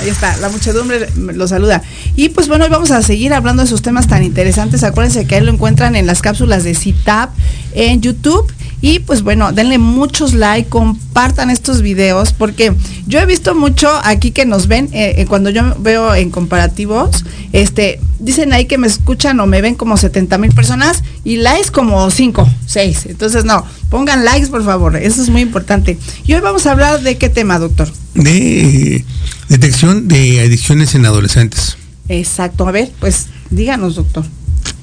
Ahí está, la muchedumbre lo saluda. Y pues bueno, hoy vamos a seguir hablando de esos temas tan interesantes. Acuérdense que ahí lo encuentran en las cápsulas de CITAP en YouTube. Y pues bueno, denle muchos like, compartan estos videos, porque yo he visto mucho aquí que nos ven, eh, eh, cuando yo veo en comparativos, este, dicen ahí que me escuchan o me ven como 70 mil personas y likes como 5, 6. Entonces no, pongan likes por favor, eso es muy importante. Y hoy vamos a hablar de qué tema, doctor. De detección de adicciones en adolescentes. Exacto, a ver, pues díganos, doctor.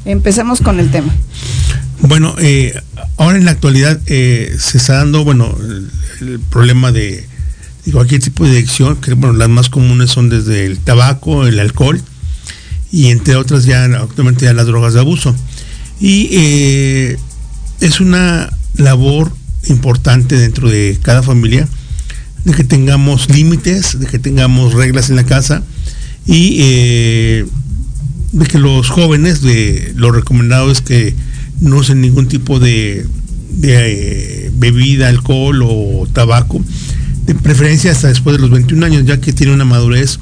Empecemos con el tema. Bueno, eh, ahora en la actualidad eh, se está dando, bueno, el, problema de, de cualquier tipo de adicción, que bueno, las más comunes son desde el tabaco, el alcohol y entre otras ya actualmente ya las drogas de abuso. Y eh, es una labor importante dentro de cada familia de que tengamos límites, de que tengamos reglas en la casa y eh, de que los jóvenes, de lo recomendado es que no usen ningún tipo de, eh, bebida, alcohol o tabaco, de preferencia hasta después de los 21 años, ya que tiene una madurez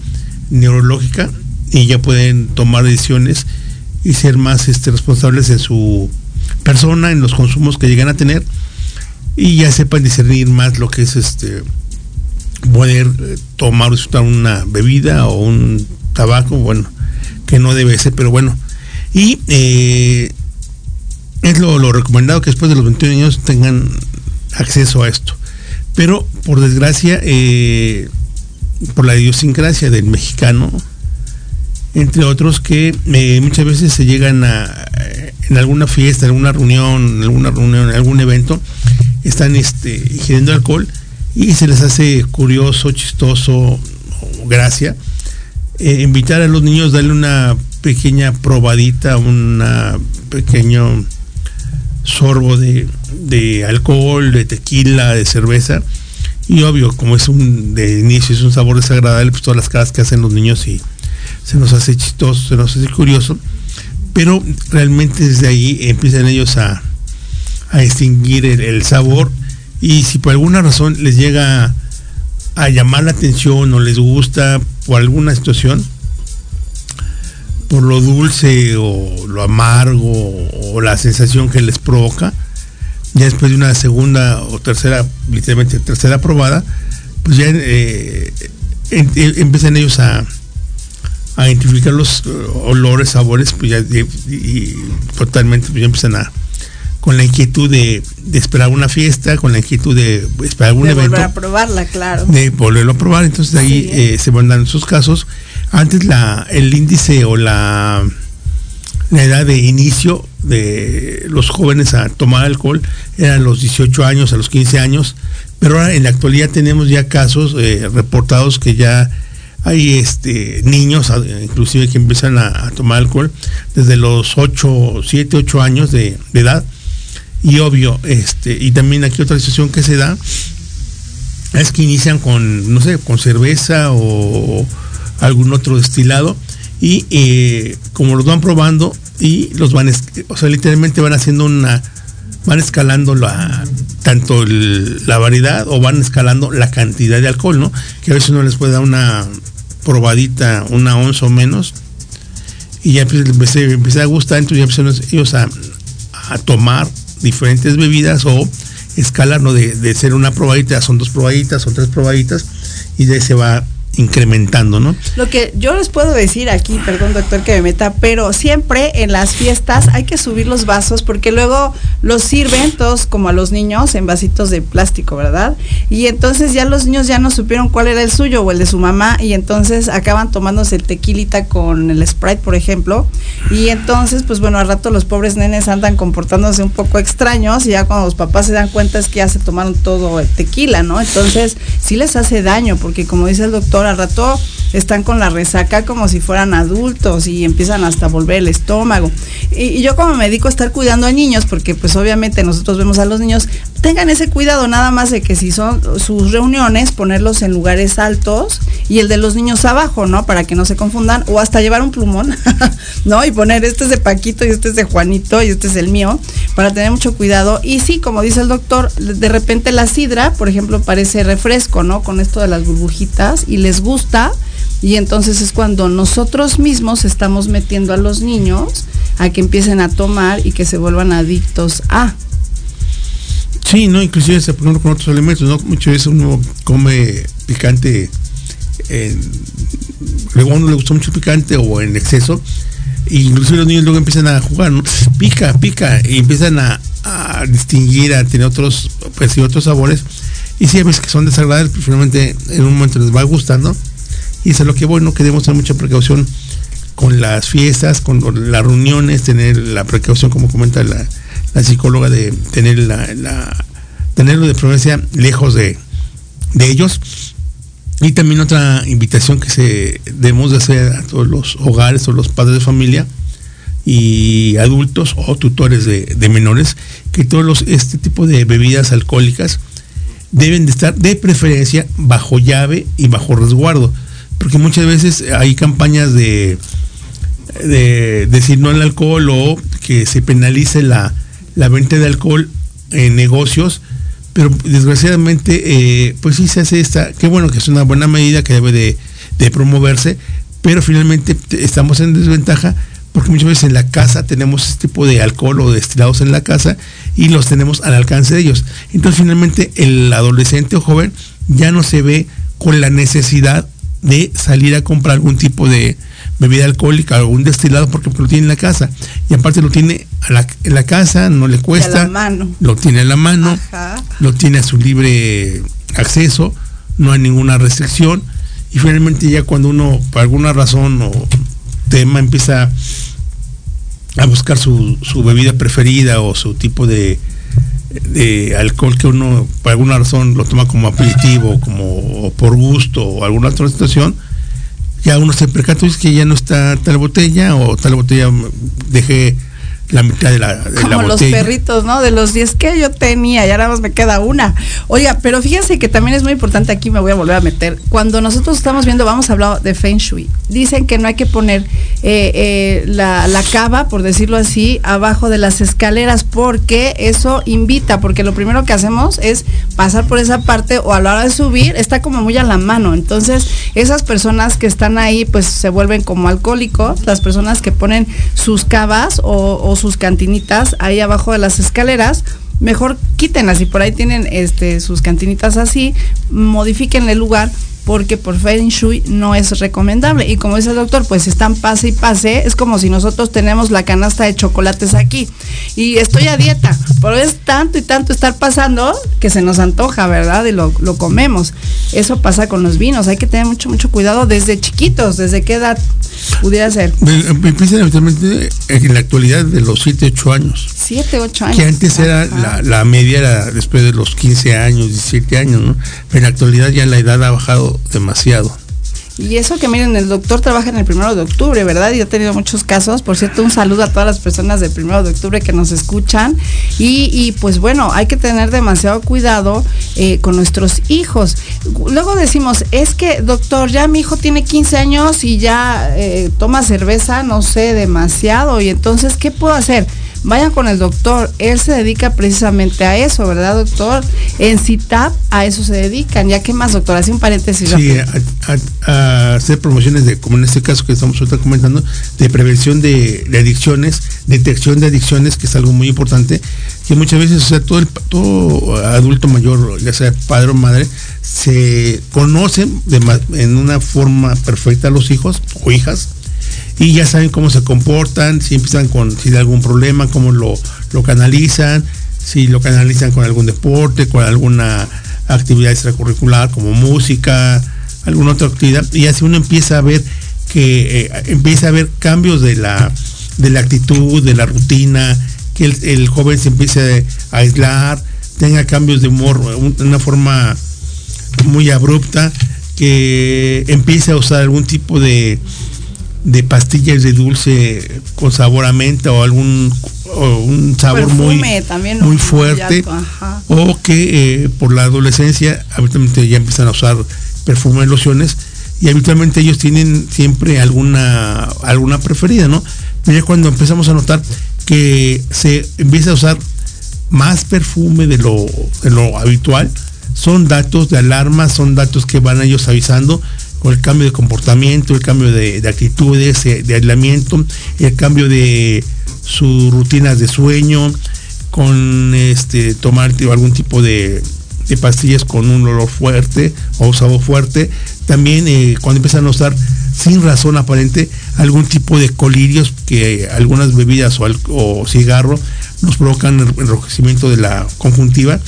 neurológica y ya pueden tomar decisiones y ser más este, responsables en su persona, en los consumos que llegan a tener y ya sepan discernir más lo que es este poder eh, tomar o disfrutar una bebida o un tabaco, bueno, que no debe ser, pero bueno. Y eh, es lo, recomendado que después de los 21 años tengan acceso a esto. Pero por desgracia, eh, por la idiosincrasia del mexicano, entre otros que eh, muchas veces se llegan a en alguna fiesta, en alguna reunión, en alguna reunión, en algún evento, están este, ingiriendo alcohol y se les hace curioso, chistoso gracia eh, invitar a los niños, darle una pequeña probadita, un pequeño sorbo de, de, alcohol, de tequila, de cerveza. Y obvio, como es un de inicio, es un sabor desagradable, pues todas las caras que hacen los niños y se nos hace chistoso, se nos hace curioso. Pero realmente desde ahí empiezan ellos a, a extinguir el, el sabor y si por alguna razón les llega a llamar la atención o les gusta por alguna situación, por lo dulce o lo amargo o la sensación que les provoca, ya después de una segunda o tercera, literalmente tercera probada, pues ya eh, en, en, empiezan ellos a, a identificar los olores, sabores, pues ya y, y totalmente pues ya empiezan a, con la inquietud de, de, esperar una fiesta, con la inquietud de esperar algún de evento. Volver a probarla, claro. De volverlo a probar. Entonces de ahí eh, se van dando sus casos. Antes la, el índice o la, la edad de inicio de los jóvenes a tomar alcohol eran los 18 años, a los 15 años. Pero ahora en la actualidad tenemos ya casos eh, reportados que ya hay este niños inclusive que empiezan a, a tomar alcohol desde los 8, 7, 8 años de, de edad y obvio, este, y también aquí otra situación que se da es que inician con, no sé, con cerveza o algún otro destilado y eh, como los van probando y los van, o sea, literalmente van haciendo una, van escalando la, tanto el, la variedad o van escalando la cantidad de alcohol, ¿no? Que a veces uno les puede dar una probadita, una onza o menos y ya empieza, empieza a gustar, entonces ya ellos a, tomar diferentes bebidas o escalar, ¿no? De, de, ser una probadita, son dos probaditas, son tres probaditas, y de se va incrementando, ¿no? Lo que yo les puedo decir aquí, perdón doctor que me meta, pero siempre en las fiestas hay que subir los vasos porque luego los sirven todos como a los niños en vasitos de plástico, ¿verdad? Y entonces ya los niños ya no supieron cuál era el suyo o el de su mamá y entonces acaban tomándose el tequilita con el Sprite, por ejemplo, y entonces pues bueno, al rato los pobres nenes andan comportándose un poco extraños y ya cuando los papás se dan cuenta es que ya se tomaron todo el tequila, ¿no? Entonces sí les hace daño porque como dice el doctor al rato están con la resaca como si fueran adultos y empiezan hasta a volver el estómago. Y, y yo como médico estar cuidando a niños, porque pues obviamente nosotros vemos a los niños, tengan ese cuidado nada más de que si son sus reuniones, ponerlos en lugares altos y el de los niños abajo, ¿no? Para que no se confundan, o hasta llevar un plumón, ¿no? Y poner este es de Paquito y este es de Juanito y este es el mío, para tener mucho cuidado. Y sí, como dice el doctor, de repente la sidra, por ejemplo, parece refresco, ¿no? Con esto de las burbujitas y les gusta. Y entonces es cuando nosotros mismos estamos metiendo a los niños a que empiecen a tomar y que se vuelvan adictos a. Sí, no, inclusive se ponen con otros alimentos, ¿no? Muchas veces uno come picante, luego a uno le gusta mucho picante o en exceso, e inclusive los niños luego empiezan a jugar, ¿no? Pica, pica, y empiezan a, a distinguir, a tener otros, pues y otros sabores, y si hay veces que son desagradables, pero finalmente en un momento les va gustando, y es lo que bueno, que debemos tener mucha precaución con las fiestas, con las reuniones, tener la precaución, como comenta la, psicóloga, de tener la, tenerlo de preferencia lejos de, de ellos. Y también otra invitación que se debemos de hacer a todos los hogares o los padres de familia y adultos o tutores de, de menores, que todos los, este tipo de bebidas alcohólicas deben de estar de preferencia bajo llave y bajo resguardo porque muchas veces hay campañas de, de decir no al alcohol o que se penalice la, la venta de alcohol en negocios, pero desgraciadamente eh, pues sí se hace esta, qué bueno que es una buena medida que debe de, de promoverse, pero finalmente estamos en desventaja porque muchas veces en la casa tenemos este tipo de alcohol o destilados en la casa y los tenemos al alcance de ellos. Entonces finalmente el adolescente o joven ya no se ve con la necesidad de salir a comprar algún tipo de bebida alcohólica, algún destilado, porque, lo tiene en la casa. Y aparte lo tiene en la casa, no le cuesta. Lo tiene en la mano, lo tiene a su libre acceso, no hay ninguna restricción. Y finalmente ya cuando uno, por alguna razón o tema, empieza a buscar su, su bebida preferida o su tipo de, de alcohol que uno por alguna razón lo toma como aperitivo, como por gusto o alguna otra situación, ya uno se percata es que ya no está tal botella o tal botella dejé la mitad de la, de Como los perritos, ¿no? De los 10 que yo tenía, ya nada más me queda una. Oiga, pero fíjense que también es muy importante, aquí me voy a volver a meter. Cuando nosotros estamos viendo, vamos a hablar de Feng Shui. Dicen que no hay que poner eh, eh, la, la cava, por decirlo así, abajo de las escaleras, porque eso invita, porque lo primero que hacemos es pasar por esa parte o a la hora de subir está como muy a la mano. Entonces, esas personas que están ahí, pues se vuelven como alcohólicos, las personas que ponen sus cavas o, o sus cantinitas ahí abajo de las escaleras, mejor quítenlas y por ahí tienen este sus cantinitas así, modifiquen el lugar porque por Feng Shui no es recomendable. Y como dice el doctor, pues están pase y pase, es como si nosotros tenemos la canasta de chocolates aquí. Y estoy a dieta, pero es tanto y tanto estar pasando que se nos antoja, ¿verdad? Y lo, lo comemos. Eso pasa con los vinos, hay que tener mucho, mucho cuidado desde chiquitos, desde qué edad pudiera ser. Habitualmente en la actualidad de los 7, 8 años. 7, 8 años. Que antes era la, la, media era después de los 15 años, 17 años, ¿no? Pero en la actualidad ya la edad ha bajado demasiado. Y eso que miren, el doctor trabaja en el primero de octubre, ¿verdad? Y ha tenido muchos casos. Por cierto, un saludo a todas las personas del primero de octubre que nos escuchan. Y, pues bueno, hay que tener demasiado cuidado eh, con nuestros hijos. Luego decimos, es que doctor, ya mi hijo tiene 15 años y ya eh, toma cerveza, no sé, demasiado. Y entonces, ¿qué puedo hacer? Vayan con el doctor. Él se dedica precisamente a eso, ¿verdad, doctor? En CITAP a eso se dedican. ¿Ya qué más, doctor? Hace un paréntesis. Sí, a, a, a, hacer promociones de, como en este caso que estamos ahorita comentando, de prevención de, de, adicciones, detección de adicciones, que es algo muy importante, que muchas veces, o sea, todo, el, todo adulto mayor, ya sea padre o madre, se conocen de, en una forma perfecta a los hijos o hijas, y ya saben cómo se comportan, si empiezan con si hay algún problema, cómo lo, lo canalizan, si lo canalizan con algún deporte, con alguna actividad extracurricular como música, alguna otra actividad, y así uno empieza a ver que eh, empieza a ver cambios de la, de la actitud, de la rutina, que el, joven se empiece a aislar, tenga cambios de humor, de una forma muy abrupta, que empiece a usar algún tipo de, de pastillas de dulce con sabor a menta o algún o un sabor Perfume muy, también, muy fuerte o que eh, por la adolescencia habitualmente ya empiezan a usar perfumes, lociones y habitualmente ellos tienen siempre alguna alguna preferida, ¿no? Pero ya cuando empezamos a notar que se empieza a usar más perfume de lo, de lo habitual, son datos de alarma, son datos que van ellos avisando con el cambio de comportamiento, el cambio de, de actitudes, eh, de aislamiento, el cambio de sus rutinas de sueño, con este tomar algún tipo de, pastillas con un olor fuerte o sabor fuerte. También eh, cuando empiezan a usar sin razón aparente algún tipo de colirios que algunas bebidas o, o cigarro nos provocan el enrojecimiento de la conjuntiva.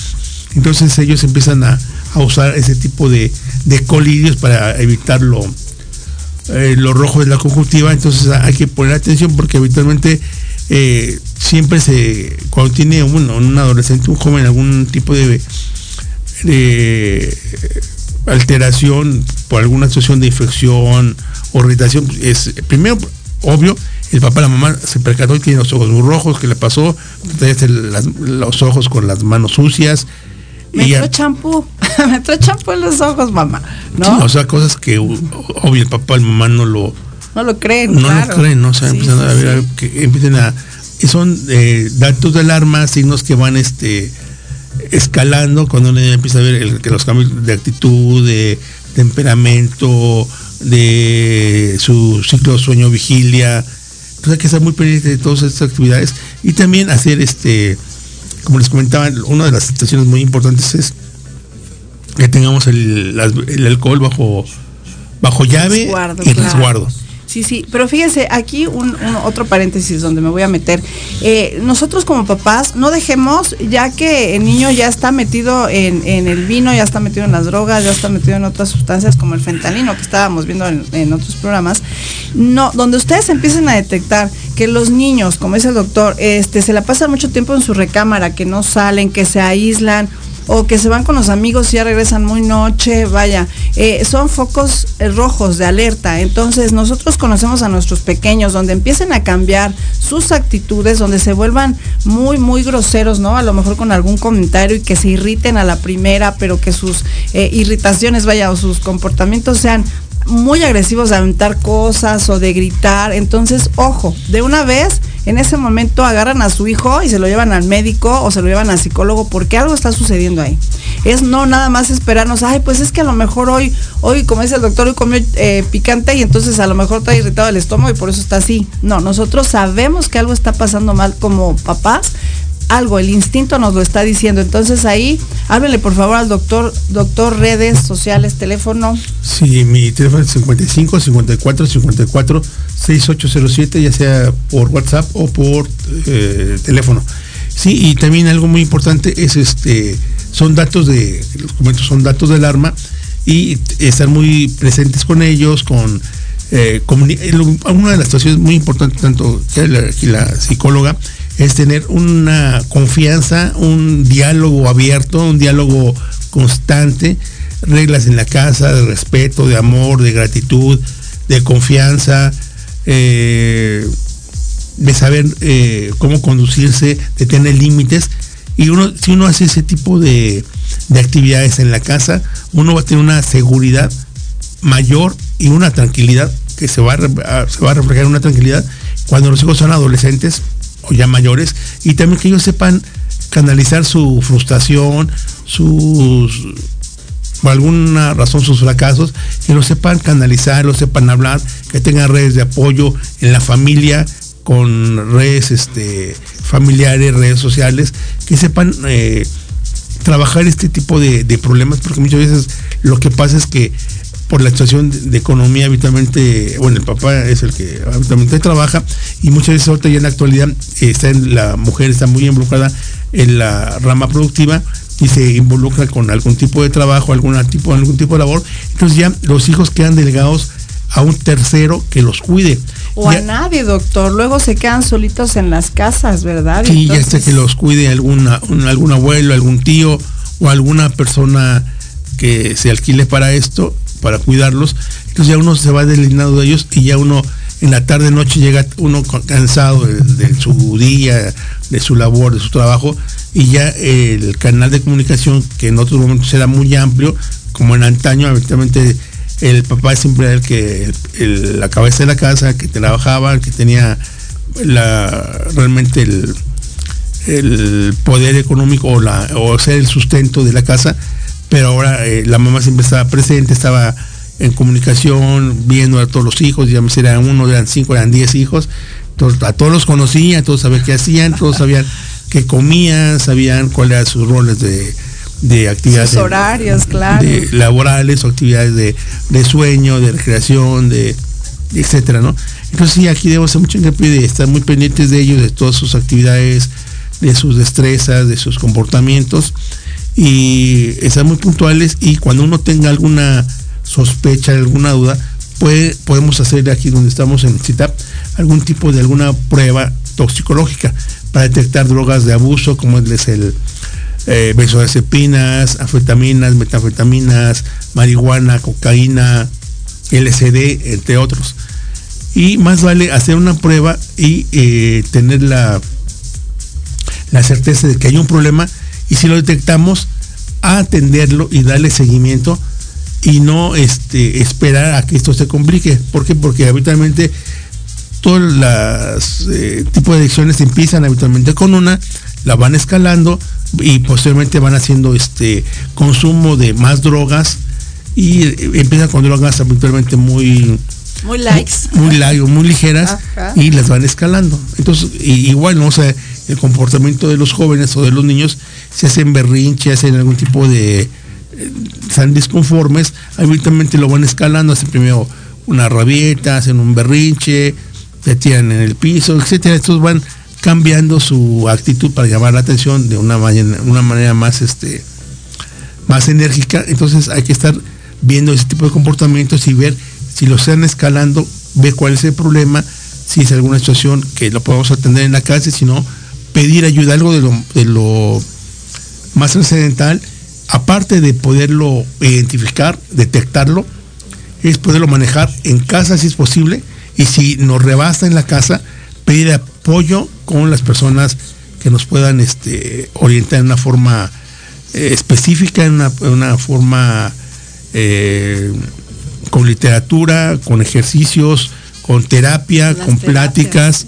Entonces ellos empiezan a usar ese tipo de, de colirios para evitar lo, eh, rojo de la conjuntiva. Entonces hay que poner atención porque habitualmente eh, siempre se, cuando tiene un, un adolescente, un joven, algún tipo de, alteración por alguna situación de infección o irritación, es primero, obvio, el papá la mamá se percató y tiene los ojos muy rojos, ¿qué le pasó? Los ojos con las manos sucias. Me echó champú, me echó champú en los ojos, mamá. ¿No? Sí, o sea, cosas que obvio el papá la mamá no lo, no lo creen, no claro. lo creen, ¿no? O sea, Sí, empiezan sí, a ver que empiecen a y son eh, datos de alarma, signos que van este escalando cuando uno empieza a ver el- que los cambios de actitud, de temperamento, de su ciclo sueño vigilia. Entonces hay que estar muy pendiente de todas estas actividades y también hacer este, como les comentaba, una de las situaciones muy importantes es que tengamos el, alcohol bajo bajo llave Resguardo, y claro. resguardo. Sí, sí, pero fíjese, aquí un, otro paréntesis donde me voy a meter. Eh, nosotros como papás no dejemos, ya que el niño ya está metido en, el vino, ya está metido en las drogas, ya está metido en otras sustancias como el fentanilo que estábamos viendo en, en otros programas, no, donde ustedes empiecen a detectar que los niños, como dice el doctor, este, se la pasan mucho tiempo en su recámara, que no salen, que se aíslan, o que se van con los amigos y ya regresan muy noche, vaya, eh, son focos eh, rojos de alerta. Entonces nosotros conocemos a nuestros pequeños, donde empiecen a cambiar sus actitudes, donde se vuelvan muy, muy groseros, ¿no? A lo mejor con algún comentario y que se irriten a la primera, pero que sus eh, irritaciones, vaya, o sus comportamientos sean muy agresivos de aventar cosas o de gritar. Entonces, ojo, de una vez, en ese momento agarran a su hijo y se lo llevan al médico o se lo llevan al psicólogo porque algo está sucediendo ahí. Es no nada más esperarnos, ay, pues es que a lo mejor hoy, hoy, como dice el doctor, hoy comió eh, picante y entonces a lo mejor está irritado el estómago y por eso está así. No, nosotros sabemos que algo está pasando mal como papás algo, el instinto nos lo está diciendo. Entonces ahí, háblenle por favor al doctor, doctor, redes sociales, teléfono. Sí, mi teléfono es 55 54 54 6807, ya sea por WhatsApp o por eh, teléfono. Sí, y también algo muy importante es este, son datos de, los comento, son datos de alarma y estar muy presentes con ellos, con eh, una de las situaciones muy importantes, tanto que la psicóloga, es tener una confianza, un diálogo abierto, un diálogo constante, reglas en la casa de respeto, de amor, de gratitud, de confianza, eh, de saber eh, cómo conducirse, de tener límites. Y uno, si uno hace ese tipo de, de actividades en la casa, uno va a tener una seguridad mayor y una tranquilidad que se va a, se va a reflejar en una tranquilidad cuando los hijos son adolescentes ya mayores y también que ellos sepan canalizar su frustración, sus por alguna razón sus fracasos, que lo sepan canalizar, lo sepan hablar, que tengan redes de apoyo en la familia, con redes este, familiares, redes sociales, que sepan eh, trabajar este tipo de problemas, porque muchas veces lo que pasa es que por la situación de, de economía habitualmente, bueno, el papá es el que habitualmente trabaja y muchas veces ahorita ya en la actualidad eh, está en, la mujer está muy involucrada en la rama productiva y se involucra con algún tipo de trabajo, algún tipo, algún tipo de labor, entonces ya los hijos quedan delegados a un tercero que los cuide. O Ya- a nadie, doctor. Luego se quedan solitos en las casas, ¿verdad? Sí, ya Entonces, que los cuide alguna, un- algún abuelo, algún tío o alguna persona que se alquile para esto, para cuidarlos. Entonces ya uno se va delineando de ellos y ya uno en la tarde noche llega uno cansado de, su día, de su labor, de su trabajo, y ya el canal de comunicación, que en otros momentos era muy amplio, como en antaño, habitualmente el papá siempre era el que, la cabeza de la casa, que trabajaba, que tenía realmente el, el poder económico o, la, o ser el sustento de la casa, pero ahora eh, la mamá siempre estaba presente, estaba en comunicación, viendo a todos los hijos, ya eran uno, eran cinco, eran diez hijos, a todos los conocía, todos sabían qué hacían, todos sabían qué comían, sabían cuáles eran sus roles de, de actividades. Sus horarios, claro. laborales o actividades de, sueño, de recreación, de, etcétera, ¿no? Entonces sí, aquí debemos hacer mucho hincapié de estar muy pendientes de ellos, de todas sus actividades, de sus destrezas, de sus comportamientos y estar muy puntuales y cuando uno tenga alguna sospecha, alguna duda, puede, podemos hacer aquí donde estamos en CITAP algún tipo de alguna prueba toxicológica para detectar drogas de abuso como es el eh, benzodiazepinas, anfetaminas, metanfetaminas, marihuana, cocaína, LSD, entre otros. Y más vale hacer una prueba y eh, tener la, la certeza de que hay un problema y si lo detectamos, atenderlo y darle seguimiento y no este, esperar a que esto se complique. ¿Por qué? Porque habitualmente todos los eh, tipos de adicciones empiezan habitualmente con una, la van escalando y posteriormente van haciendo este consumo de más drogas y eh, empiezan con drogas habitualmente muy muy likes muy, muy ligeras y las van escalando entonces igual no o sea el comportamiento de los jóvenes o de los niños se hacen berrinche hacen algún tipo de están disconformes, habitualmente lo van escalando, hacen primero una rabieta, hacen un berrinche, se tiran en el piso, etcétera. Estos van cambiando su actitud para llamar la atención de una manera, una manera más este más enérgica. Entonces hay que estar viendo ese tipo de comportamientos y ver si lo están escalando, ver cuál es el problema, si es alguna situación que lo podemos atender en la casa, si no, pedir ayuda, algo de lo, de lo más trascendental aparte de poderlo identificar, detectarlo, es poderlo manejar en casa si es posible y si nos rebasta en la casa, pedir apoyo con las personas que nos puedan este, orientar en una forma eh, específica, en una, forma eh, con literatura, con ejercicios, con terapia, con pláticas,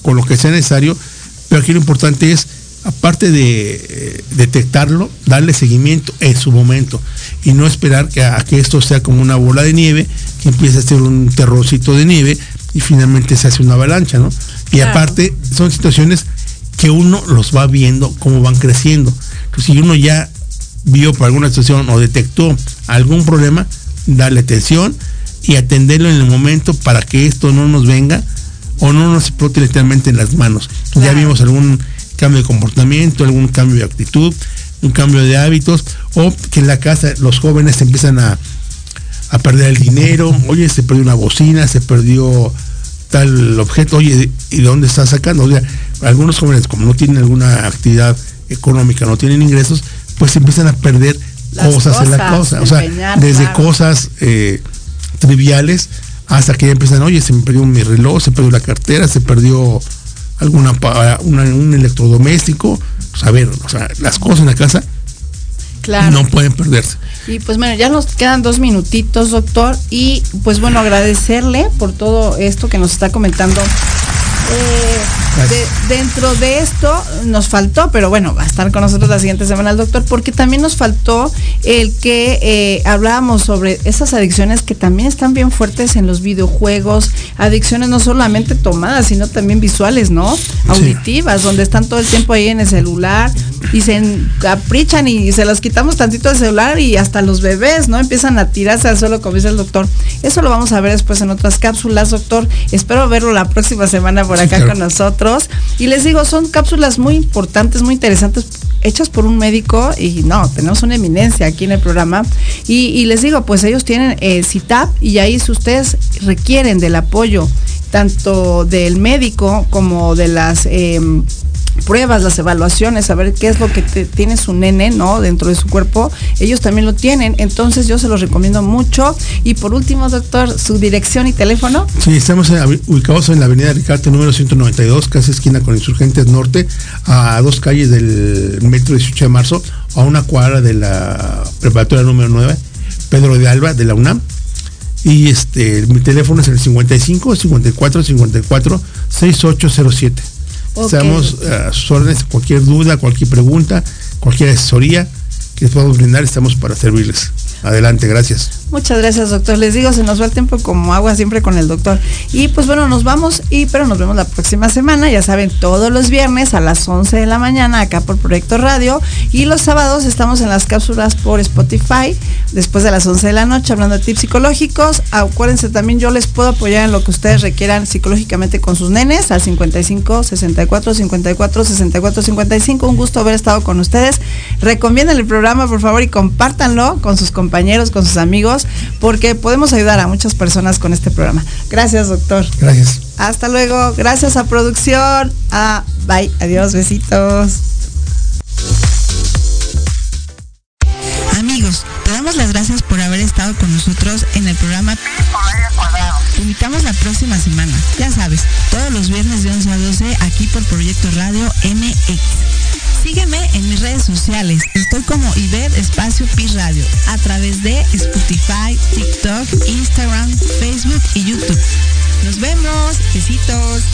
con lo que sea necesario. Pero aquí lo importante es aparte de eh, detectarlo, darle seguimiento en su momento y no esperar que, a que esto sea como una bola de nieve, que empiece a ser un terrorcito de nieve y finalmente se hace una avalancha, ¿no? Y aparte son situaciones que uno los va viendo cómo van creciendo. Entonces, si uno ya vio por alguna situación o detectó algún problema, darle atención y atenderlo en el momento para que esto no nos venga o no nos explote literalmente en las manos. Ya vimos algún cambio de comportamiento, algún cambio de actitud, un cambio de hábitos, o que en la casa los jóvenes empiezan a, a perder el dinero, oye, se perdió una bocina, se perdió tal objeto, oye, ¿y de dónde está sacando? O sea, algunos jóvenes como no tienen alguna actividad económica, no tienen ingresos, pues empiezan a perder cosas, en la cosa, o sea, desde cosas eh, triviales hasta que ya empiezan, oye, se me perdió mi reloj, se perdió la cartera, se perdió alguna un electrodoméstico, pues a ver, o sea, las cosas en la casa no pueden perderse. Y pues bueno, ya nos quedan dos minutitos, doctor, y pues bueno, agradecerle por todo esto que nos está comentando eh, dentro de esto nos faltó, pero bueno, va a estar con nosotros la siguiente semana el doctor, porque también nos faltó el que eh, hablábamos sobre esas adicciones que también están bien fuertes en los videojuegos, adicciones no solamente tomadas, sino también visuales, ¿no? Auditivas, donde están todo el tiempo ahí en el celular y se caprichan y se los quitamos tantito del celular y hasta los bebés, ¿no? Empiezan a tirarse al suelo, como dice el doctor. Eso lo vamos a ver después en otras cápsulas, doctor. Espero verlo la próxima semana por acá con nosotros. Y les digo, son cápsulas muy importantes, muy interesantes, hechas por un médico y no, tenemos una eminencia aquí en el programa. Y, les digo, pues ellos tienen eh, CITAP y ahí si ustedes requieren del apoyo tanto del médico como de las... Em, pruebas, las evaluaciones, saber qué es lo que tiene su nene, ¿no? Dentro de su cuerpo, ellos también lo tienen. Entonces yo se los recomiendo mucho. Y por último, doctor, su dirección y teléfono. Sí, estamos ubicados en la avenida Ricarte número 192, casi esquina con Insurgentes Norte, a dos calles del metro 18 de marzo, a una cuadra de la preparatoria número 9, Pedro de Alba, de la UNAM. Y este, mi teléfono es el 55 54 54 6807. Estamos a sus órdenes, cualquier duda, cualquier pregunta, cualquier asesoría que les podamos brindar, estamos para servirles. Adelante, gracias. Muchas gracias, doctor. Les digo, se nos va el tiempo como agua siempre con el doctor. Y pues bueno, nos vamos, y pero nos vemos la próxima semana. Ya saben, todos los viernes a las 11 de la mañana acá por Proyecto Radio. Y los sábados estamos en las cápsulas por Spotify después de las 11 de la noche hablando de tips psicológicos. Acuérdense también, yo les puedo apoyar en lo que ustedes requieran psicológicamente con sus nenes al 55 64 54 64 55. Un gusto haber estado con ustedes. Recomienden el programa, por favor, y compártanlo con sus compañeros, con sus amigos porque podemos ayudar a muchas personas con este programa. Gracias, doctor. Gracias. Hasta luego. Gracias a producción. Ah, bye. Adiós. Besitos. Amigos, te damos las gracias por haber estado con nosotros en el programa. Te invitamos la próxima semana. Ya sabes, todos los viernes de 11 a 12 aquí por Proyecto Radio MX. Sígueme en mis redes sociales. Estoy como Iber Espacio Pi Radio a través de Spotify, TikTok, Instagram, Facebook y YouTube. Nos vemos. Besitos.